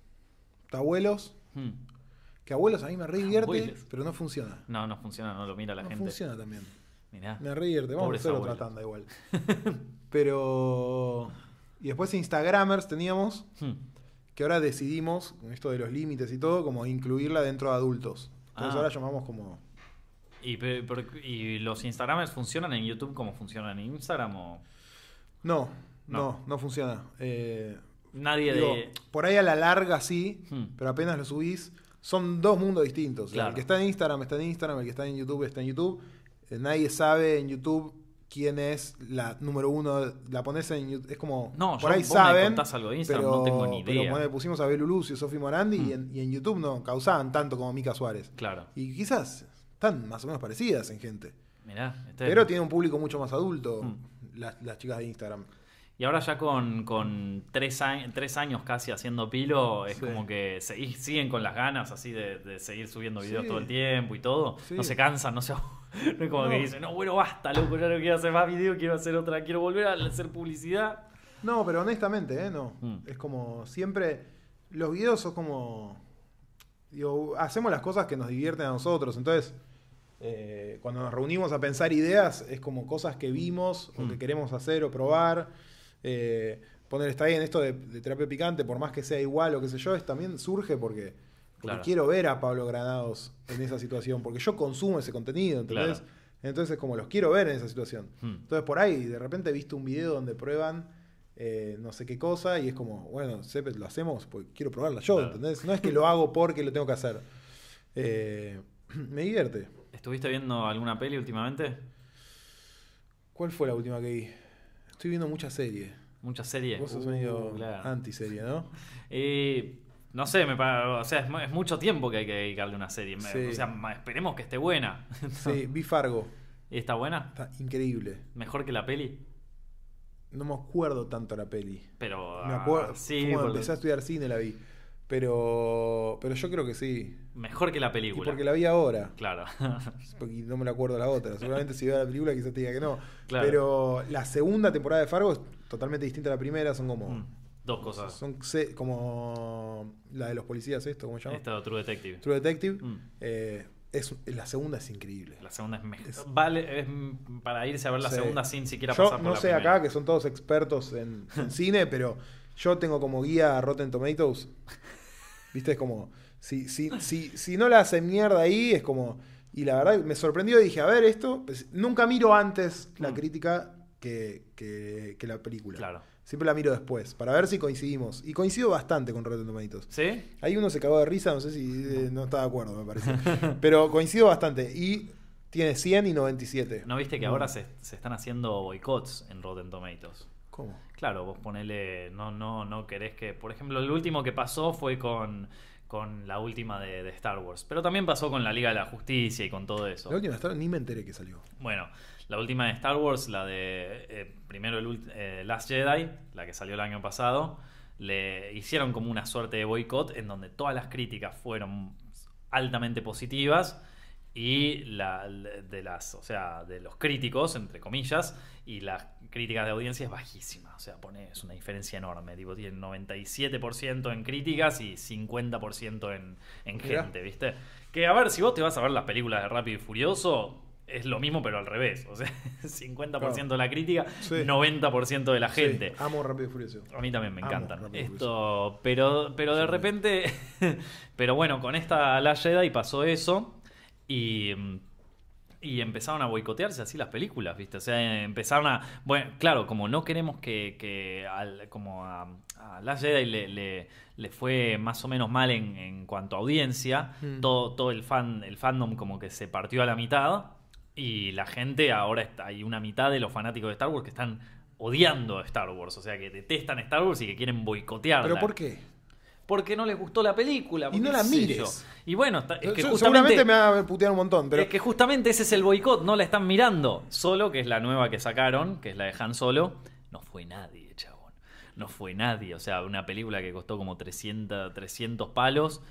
está abuelos. hmm. Que abuelos a mí me re divierte, Abuelos. pero no funciona. No, no funciona, no lo mira la no gente. funciona también. Mirá. Me re divierte. Vamos a hacer otra tanda igual. pero. Y después Instagramers teníamos, Hmm. que ahora decidimos, con esto de los límites y todo, como incluirla dentro de adultos. Entonces Ah. ahora llamamos como. ¿Y, pe- por- ¿Y los Instagramers funcionan en YouTube como funcionan en Instagram? O No, No. no, no, funciona. Eh, nadie digo, de. por ahí a la larga sí, Hmm. pero apenas lo subís, son dos mundos distintos. Claro. El que está en Instagram está en Instagram, el que está en YouTube está en YouTube. Eh, nadie sabe en YouTube quién es la número uno. La pones en YouTube, es como. No, por yo- ahí vos me saben. contás algo de Instagram, pero, no tengo ni pero idea. ponele, pusimos a Belu Lucio, Sofi Morandi y, Hmm. en, y en YouTube no causaban tanto como Mica Suárez. Claro. Y quizás están más o menos parecidas en gente. Mirá. este- Pero tiene un público mucho más adulto, Hmm. las, las chicas de Instagram. Y ahora ya con, con tres, años, tres años casi haciendo pilo, es Sí. como que siguen con las ganas así de, de seguir subiendo videos Sí. todo el tiempo y todo. Sí. No se cansan, no se No es como No. que dicen, no, bueno, basta, loco, ya no quiero hacer más videos, quiero hacer otra, quiero volver a hacer publicidad. No, pero honestamente, ¿eh? No. Mm. Es como siempre. Los videos son como. Digo, hacemos las cosas que nos divierten a nosotros. Entonces, eh, cuando nos reunimos a pensar ideas, es como cosas que vimos o Mm. que queremos hacer o probar. Eh, poner está bien esto de, de terapia picante, por más que sea igual o qué sé yo, es, también surge porque, porque Claro. quiero ver a Pablo Granados en esa situación, porque yo consumo ese contenido, ¿entendés? Claro. Entonces, como los quiero ver en esa situación. Hmm. Entonces, por ahí, de repente he visto un video donde prueban eh, no sé qué cosa y es como, bueno, Cepet, lo hacemos porque quiero probarla yo, Claro. ¿entendés? No es que lo hago porque lo tengo que hacer. Me divierte. ¿Estuviste viendo alguna peli últimamente? ¿Cuál fue la última que vi? Estoy viendo muchas series. Muchas series. Vos sos Uh, medio claro. antiserie, ¿no? Eh, no sé, me o sea, es, mu- es mucho tiempo que hay que dedicarle a una serie. Sí. O sea, esperemos que esté buena. Sí, vi Fargo. ¿Y ¿Está buena? Está increíble. ¿Mejor que la peli? No me acuerdo tanto la peli. Pero. Me ah, acuerdo. sí, cuando empecé a estudiar cine la vi. Pero, pero yo creo que sí. Mejor que la Y película. porque la vi ahora. Claro. Porque no me la acuerdo la otra. Seguramente si veo la película quizás te diga que no. Claro. Pero la segunda temporada de Fargo es totalmente distinta a la primera. Son como. Mm, Dos cosas. Son se- como la de los policías, esto, ¿cómo se llama? Esto True Detective. True Detective. Mm. Eh, es, la segunda es increíble. La segunda es mejor. Es- Vale, es para irse a ver la Sí. segunda sin siquiera Yo pasar por no la sé primera. acá que son todos expertos en, en cine, pero yo tengo como guía a Rotten Tomatoes. ¿Viste? Es como. Si, si, si, si no la hacen mierda ahí, es como. Y la verdad me sorprendió y dije, a ver, esto. pues, nunca miro antes la Mm. crítica que, que- que la película. Claro. Siempre la miro después, para ver si coincidimos. Y coincido bastante con Rotten Tomatoes. ¿Sí? Ahí uno se cagó de risa, no sé si eh, no está de acuerdo, me parece. Pero coincido bastante. Y tiene 100 y 97. ¿No viste que ahora se, se están haciendo boicots en Rotten Tomatoes? ¿Cómo? Claro, vos ponele, no, no, no querés que, por ejemplo, el último que pasó fue con, con la última de, de Star Wars, pero también pasó con la Liga de la Justicia y con todo eso. La última Star ni me enteré que salió. Bueno, la última de StarArs, la de eh, primero el eh, Last Jedi, la que salió el año pasado, le hicieron como una suerte de boicot en donde todas las críticas fueron altamente positivas y la, de las, o sea, de los críticos, entre comillas, y las críticas de audiencia es bajísima. O sea, pone, es una diferencia enorme. Tipo, tienen 97% en críticas y 50% en, gente, ¿viste? Que a ver, si vos te vas a ver las películas de Rápido y Furioso, es lo mismo, pero al revés. O sea, 50% de la crítica, Sí. 90% de la gente. Sí, amo Rápido y Furioso. A mí también me encantan. Esto, pero, pero de Sí. repente, pero bueno, con esta La Jedi pasó eso y, y empezaron a boicotearse así las películas, ¿viste? O sea, empezaron a, bueno, claro, como no queremos que, que al- como a, a La Jedi le, le, le fue más o menos mal en, en cuanto a audiencia, Mm. todo, todo el fan, el fandom como que se partió a la mitad y la gente ahora está, hay una mitad de los fanáticos de Star Wars que están odiando a Star Wars, o sea que detestan Star Wars y que quieren boicotearla. ¿Pero por qué? Porque no les gustó la película. Y no la mires. Y bueno, está- es que Yo- justamente, Seguramente me va a putear un montón, pero es que justamente ese es el boicot, no la están mirando. Solo, que es la nueva que sacaron, que es la de Han Solo, no fue nadie, chabón. No fue nadie. O sea, una película que costó como 300, 300 palos,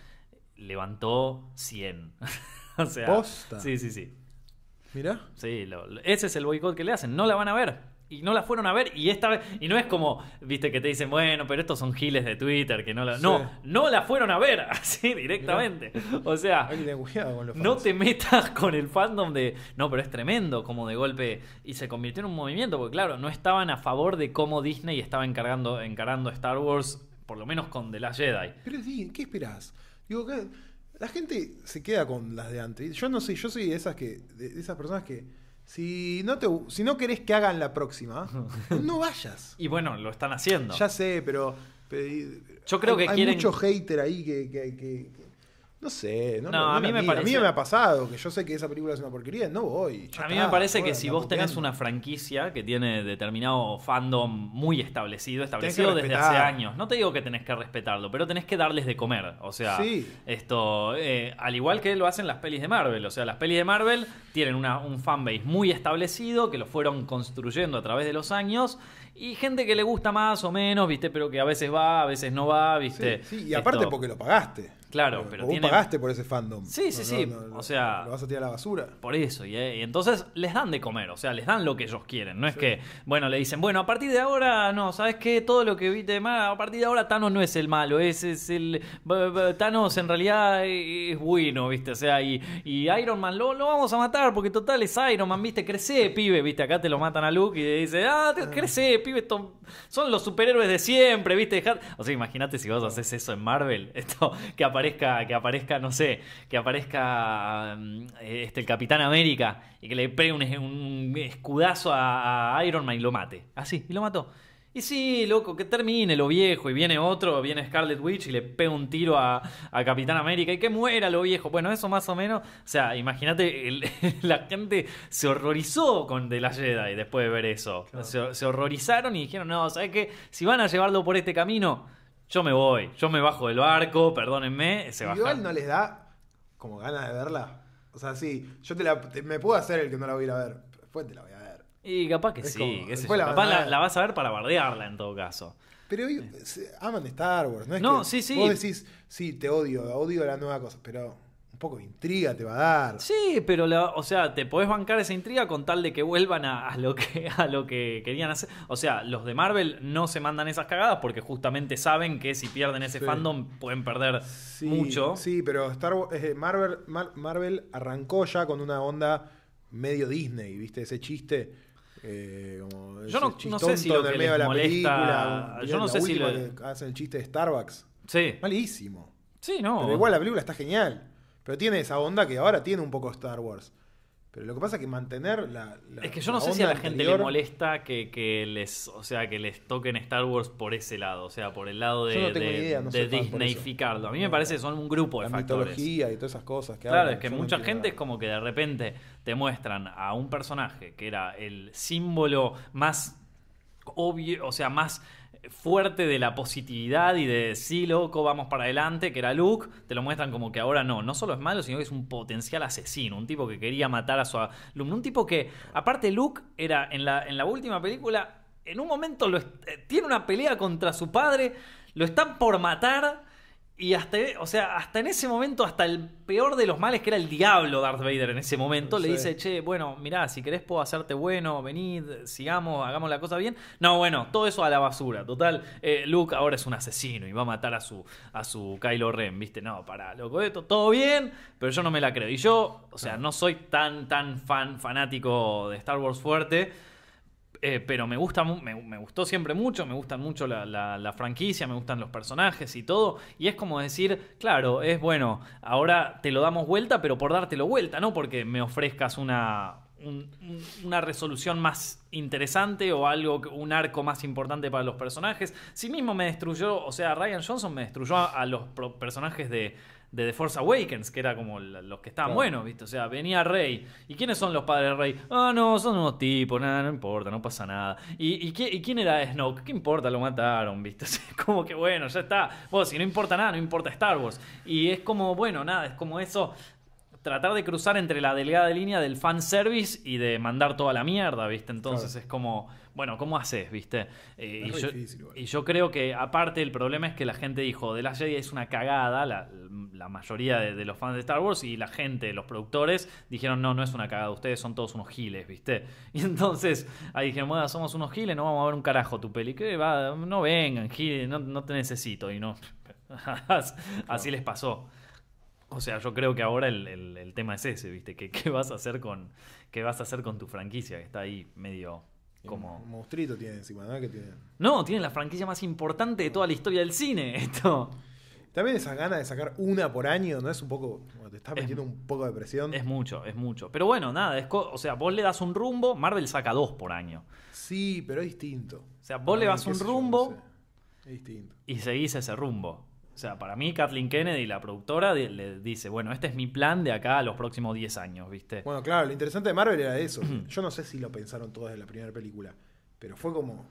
levantó 100. o sea, ¿Posta? sí, sí, sí. Mirá. Sí, lo- ese es el boicot que le hacen. No la van a ver. Y no la fueron a ver. Y esta vez. Y no es como, viste, que te dicen, bueno, pero estos son giles de Twitter que no la. Sí. No, no la fueron a ver. Así directamente. O sea. Con los No te metas con el fandom de. No, pero es tremendo como de golpe. Y se convirtió en un movimiento, porque claro, no estaban a favor de cómo Disney estaba encargando, encarando Star Wars, por lo menos con The Last Jedi. Pero ¿qué esperás? Digo, que la gente se queda con las de antes. Yo no sé, yo soy de esas que, de esas personas que si no te, si no querés que hagan la próxima, no vayas. Y bueno, lo están haciendo. Ya sé, pero, pero- Yo creo hay- que hay quieren- mucho hater ahí que, que- que- que- no sé, no, No, no a mí me parece- a mí me ha pasado que yo sé que esa película es una porquería, no voy. A mí me parece que si vos tenés una franquicia que tiene determinado fandom muy establecido, establecido desde hace años, no te digo que tenés que respetarlo, pero tenés que darles de comer. O sea, Sí. esto, eh, al igual que lo hacen las pelis de Marvel. O sea, las pelis de Marvel tienen una, un fanbase muy establecido que lo fueron construyendo a través de los años. Y gente que le gusta más o menos, ¿viste? Pero que a veces va, a veces no va, ¿viste? Sí, sí, y aparte Esto- porque lo pagaste. Claro, pero o vos tiene- pagaste por ese fandom. Sí, sí, No, sí, no, no, o sea- Lo vas a tirar a la basura. Por eso, y, eh, y entonces les dan de comer, o sea, les dan lo que ellos quieren. No es que, bueno, le dicen, bueno, a partir de ahora, no, ¿sabes qué? Todo lo que viste de mal, a partir de ahora Thanos no es el malo, es, es el. Thanos en realidad es bueno, ¿viste? O sea, y, y Iron Man lo, lo vamos a matar porque total es Iron Man, ¿viste? Crece, pibe, ¿viste? Acá te lo matan a Luke y te dice, ah, te- crece, pibe, son los superhéroes de siempre, ¿viste? O sea, imagínate si vos haces eso en Marvel, esto, que aparezca, que aparezca, no sé, que aparezca mm, este, el Capitán América y que le pegue un, un escudazo a, a Iron Man y lo mate. Así, y lo mató. Y sí, loco, que termine lo viejo y viene otro, viene Scarlet Witch y le pega un tiro a, a Capitán América y que muera lo viejo. Bueno, eso más o menos. O sea, imagínate, la gente se horrorizó con The Last Jedi después de ver eso. Claro. Se, se horrorizaron y dijeron, no, ¿sabes qué? Si van a llevarlo por este camino, yo me voy. Yo me bajo del barco, perdónenme, se Igual bajaron. no les da como ganas de verla. O sea, sí, yo te la, te- me puedo hacer el que no la voy a ir a ver. pero Después te la voy a ver. Y capaz que Es sí, como- yo. la capaz la, vas a ver para bardearla en todo caso. Pero se- aman Star Wars, ¿no? Es No, que sí, sí. Vos decís, sí, te odio, odio la nueva cosa, pero un poco de intriga te va a dar. Sí, pero la, o sea, te podés bancar esa intriga con tal de que vuelvan a, a lo que a lo que querían hacer. O sea, los de Marvel no se mandan esas cagadas porque justamente saben que si pierden ese Sí. fandom pueden perder Sí, mucho. Sí, pero Star Wars, eh, Marvel, Mar- Marvel arrancó ya con una onda medio Disney, ¿viste? Ese chiste. eh, como Yo no- no sé si lo en el que medio les de la molesta- película. yo no sé si lo- hacen el chiste de Starbucks. Sí. Malísimo. Sí, no. Pero igual la película está genial. Pero tiene esa onda que ahora tiene un poco Star Wars. Pero lo que pasa es que mantener la. la- Es que yo no sé si a la gente anterior- le molesta que, que les, o sea, que les toquen Star Wars por ese lado, o sea, por el lado de, no idea, no. Disneyficarlo. A mí me parece que son un grupo de La factores. mitología y todas esas cosas que Claro, hablan, es que mucha gente es como que de repente te muestran a un personaje que era el símbolo más obvio, o sea, más fuerte de la positividad y de sí, loco, vamos para adelante, que era Luke, te lo muestran como que ahora no, no solo es malo, sino que es un potencial asesino, un tipo que quería matar a su un tipo que, aparte Luke, era en la, en la última película, en un momento lo eh, tiene una pelea contra su padre, lo están por matar. Y hasta, o sea, hasta en ese momento, hasta el peor de los males, que era el diablo Darth Vader en ese momento, le dice, che, bueno, mirá, si querés puedo hacerte bueno, venid, sigamos, hagamos la cosa bien. No, bueno, todo eso a la basura. Total, eh, Luke ahora es un asesino y va a matar a su, a su Kylo Ren, ¿viste? No, para, loco, esto todo bien, pero yo no me la creo. Y yo, o sea, no soy tan, tan fan, fanático de Star Wars fuerte. Eh, pero me gusta me, gustó siempre mucho, me gustan mucho la, franquicia, me gustan los personajes y todo. Y es como decir, claro, es bueno, ahora te lo damos vuelta, pero por dártelo vuelta, no porque me ofrezcas una, un- un- una resolución más interesante o algo, un arco más importante para los personajes. Sí mismo me destruyó, o sea, Ryan Johnson me destruyó a, los personajes de, de The Force Awakens, que era como los que estaban Claro. buenos, ¿viste? O sea, venía Rey. ¿Y quiénes son los padres de Rey? Ah, no, son unos tipos, nada, no importa, no pasa nada. ¿Y, y, qué- y quién era Snoke? ¿Qué importa? Lo mataron, ¿viste? O sea, como que bueno, ya está. Bueno, si no importa nada, no importa Star Wars. Y es como, bueno, nada, es como eso. tratar de cruzar entre la delgada línea del fanservice y de mandar toda la mierda, ¿viste? Entonces es como, bueno, ¿cómo haces, viste? Eh, y, yo, difícil, igual. y yo creo que, aparte, el problema es que la gente dijo, The Last Jedi es una cagada, la, la mayoría de, de los fans de Star Wars, y la gente, los productores, dijeron, no, no es una cagada, ustedes son todos unos giles, ¿viste? Y entonces ahí dijeron, bueno, somos unos giles, no vamos a ver un carajo tu peli. ¿Qué va? No vengan, giles, no, no te necesito. Y no, así les pasó. O sea, yo creo que ahora el, el- el tema es ese, ¿viste? ¿Qué, qué vas a hacer con qué vas a hacer con tu franquicia? Que está ahí medio como... Un monstruito tiene encima, ¿no? Que tiene. No, tiene la franquicia más importante de toda la historia del cine, esto. También esa gana de sacar una por año, ¿no es un poco. bueno, te estás Es- metiendo un poco de presión. Es mucho, es mucho. Pero bueno, nada, es o sea, vos le das un rumbo, Marvel saca dos por año. Sí, pero es distinto. O sea, vos le das un yo, rumbo no sé. Es distinto. y seguís ese rumbo. O sea, para mí Kathleen Kennedy, la productora, le dice, bueno, este es mi plan de acá a los próximos 10 años, ¿viste? Bueno, claro, lo interesante de Marvel era eso. Yo no sé si lo pensaron todos en la primera película, pero fue como.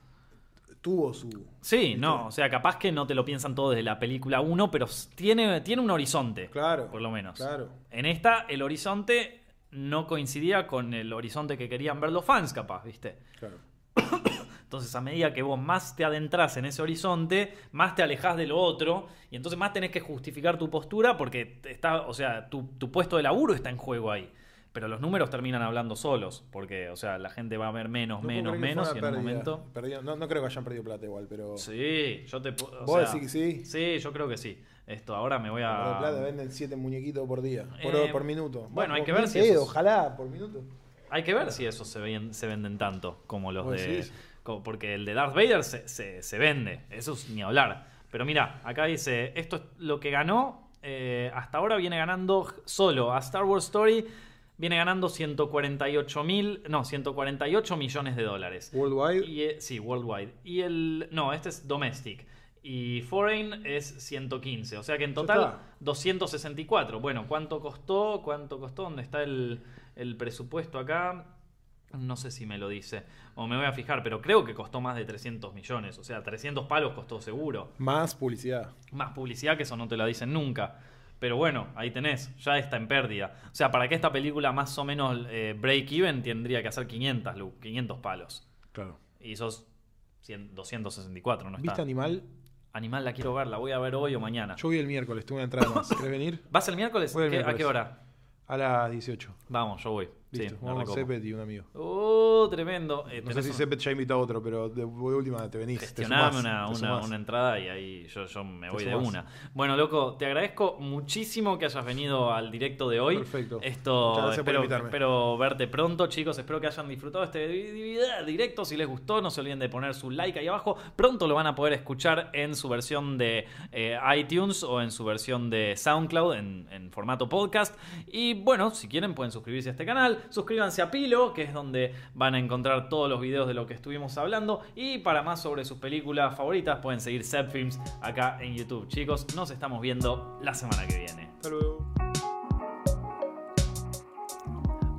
Tuvo su. Sí, no, o sea, capaz que no te lo piensan todo desde la película 1, pero tiene, tiene un horizonte. Claro. Por lo menos. Claro. En esta, el horizonte no coincidía con el horizonte que querían ver los fans, capaz, ¿viste? Claro. Entonces, a medida que vos más te adentras en ese horizonte, más te alejás de lo otro, y entonces más tenés que justificar tu postura porque está, o sea, tu, tu puesto de laburo está en juego ahí. Pero los números terminan hablando solos, porque, o sea, la gente va a ver menos, No menos, menos, y en un momento. No, no creo que hayan perdido plata igual, pero. Sí, yo te o ¿Vos sea, decís que sí? Sí, yo creo que sí. Esto, ahora me voy Por a. de plata venden 7 muñequitos por día. Por, Eh, por minuto. bueno, hay por que ver si esos- Ojalá, por minuto. Hay que ver si esos se, ven- se venden tanto como los ¿Vos de. decís? Como- porque el de Darth Vader se, se- se vende. Eso es ni hablar. Pero mira, acá dice: esto es lo que ganó. eh, hasta ahora viene ganando solo a Star Wars Story. Viene ganando 148 mil. No, 148 millones de dólares. Worldwide. Y, eh, sí, worldwide. Y el. No, este es domestic. Y foreign es 115. O sea que en total está. 264. Bueno, ¿cuánto costó? ¿Cuánto costó? ¿Dónde está el, el presupuesto acá? No sé si me lo dice. O me voy a fijar, pero creo que costó más de 300 millones. O sea, 300 palos costó seguro. Más publicidad. Más publicidad que eso no te la dicen nunca. Pero bueno, ahí tenés, ya está en pérdida. O sea, para que esta película más o menos eh, break even tendría que hacer 500, Lu, 500 palos. Claro. Y sos 100 264, ¿no está? ¿Viste Animal? Animal la quiero ver, la voy a ver hoy o mañana. Yo voy el miércoles, tengo una entrada más. ¿Querés venir? ¿Vas el miércoles? Voy el ¿Qué- ¿A miércoles. qué hora? A las 18. Vamos, yo voy. Listo. sí, Vamos recopo. Cepet y un amigo. Oh, tremendo. Eh, No sé si un- Cepet ya invitó a otro, pero de, última te venís. te Gestioname sumás, una, te una, entrada y ahí yo, yo me voy de una. Bueno, loco, te agradezco muchísimo que hayas venido al directo de hoy. Perfecto. Esto Muchas gracias por espero, invitarme. espero verte pronto, chicos. Espero que hayan disfrutado este di- di- directo. Si les gustó, no se olviden de poner su like ahí abajo. Pronto lo van a poder escuchar en su versión de eh, iTunes o en su versión de SoundCloud en, en formato podcast. Y bueno, si quieren pueden suscribirse a este canal. Suscríbanse a Pilo, que es donde van a encontrar todos los videos de lo que estuvimos hablando. Y para más sobre sus películas favoritas pueden seguir Films acá en YouTube. Chicos, nos estamos viendo la semana que viene. Hasta luego.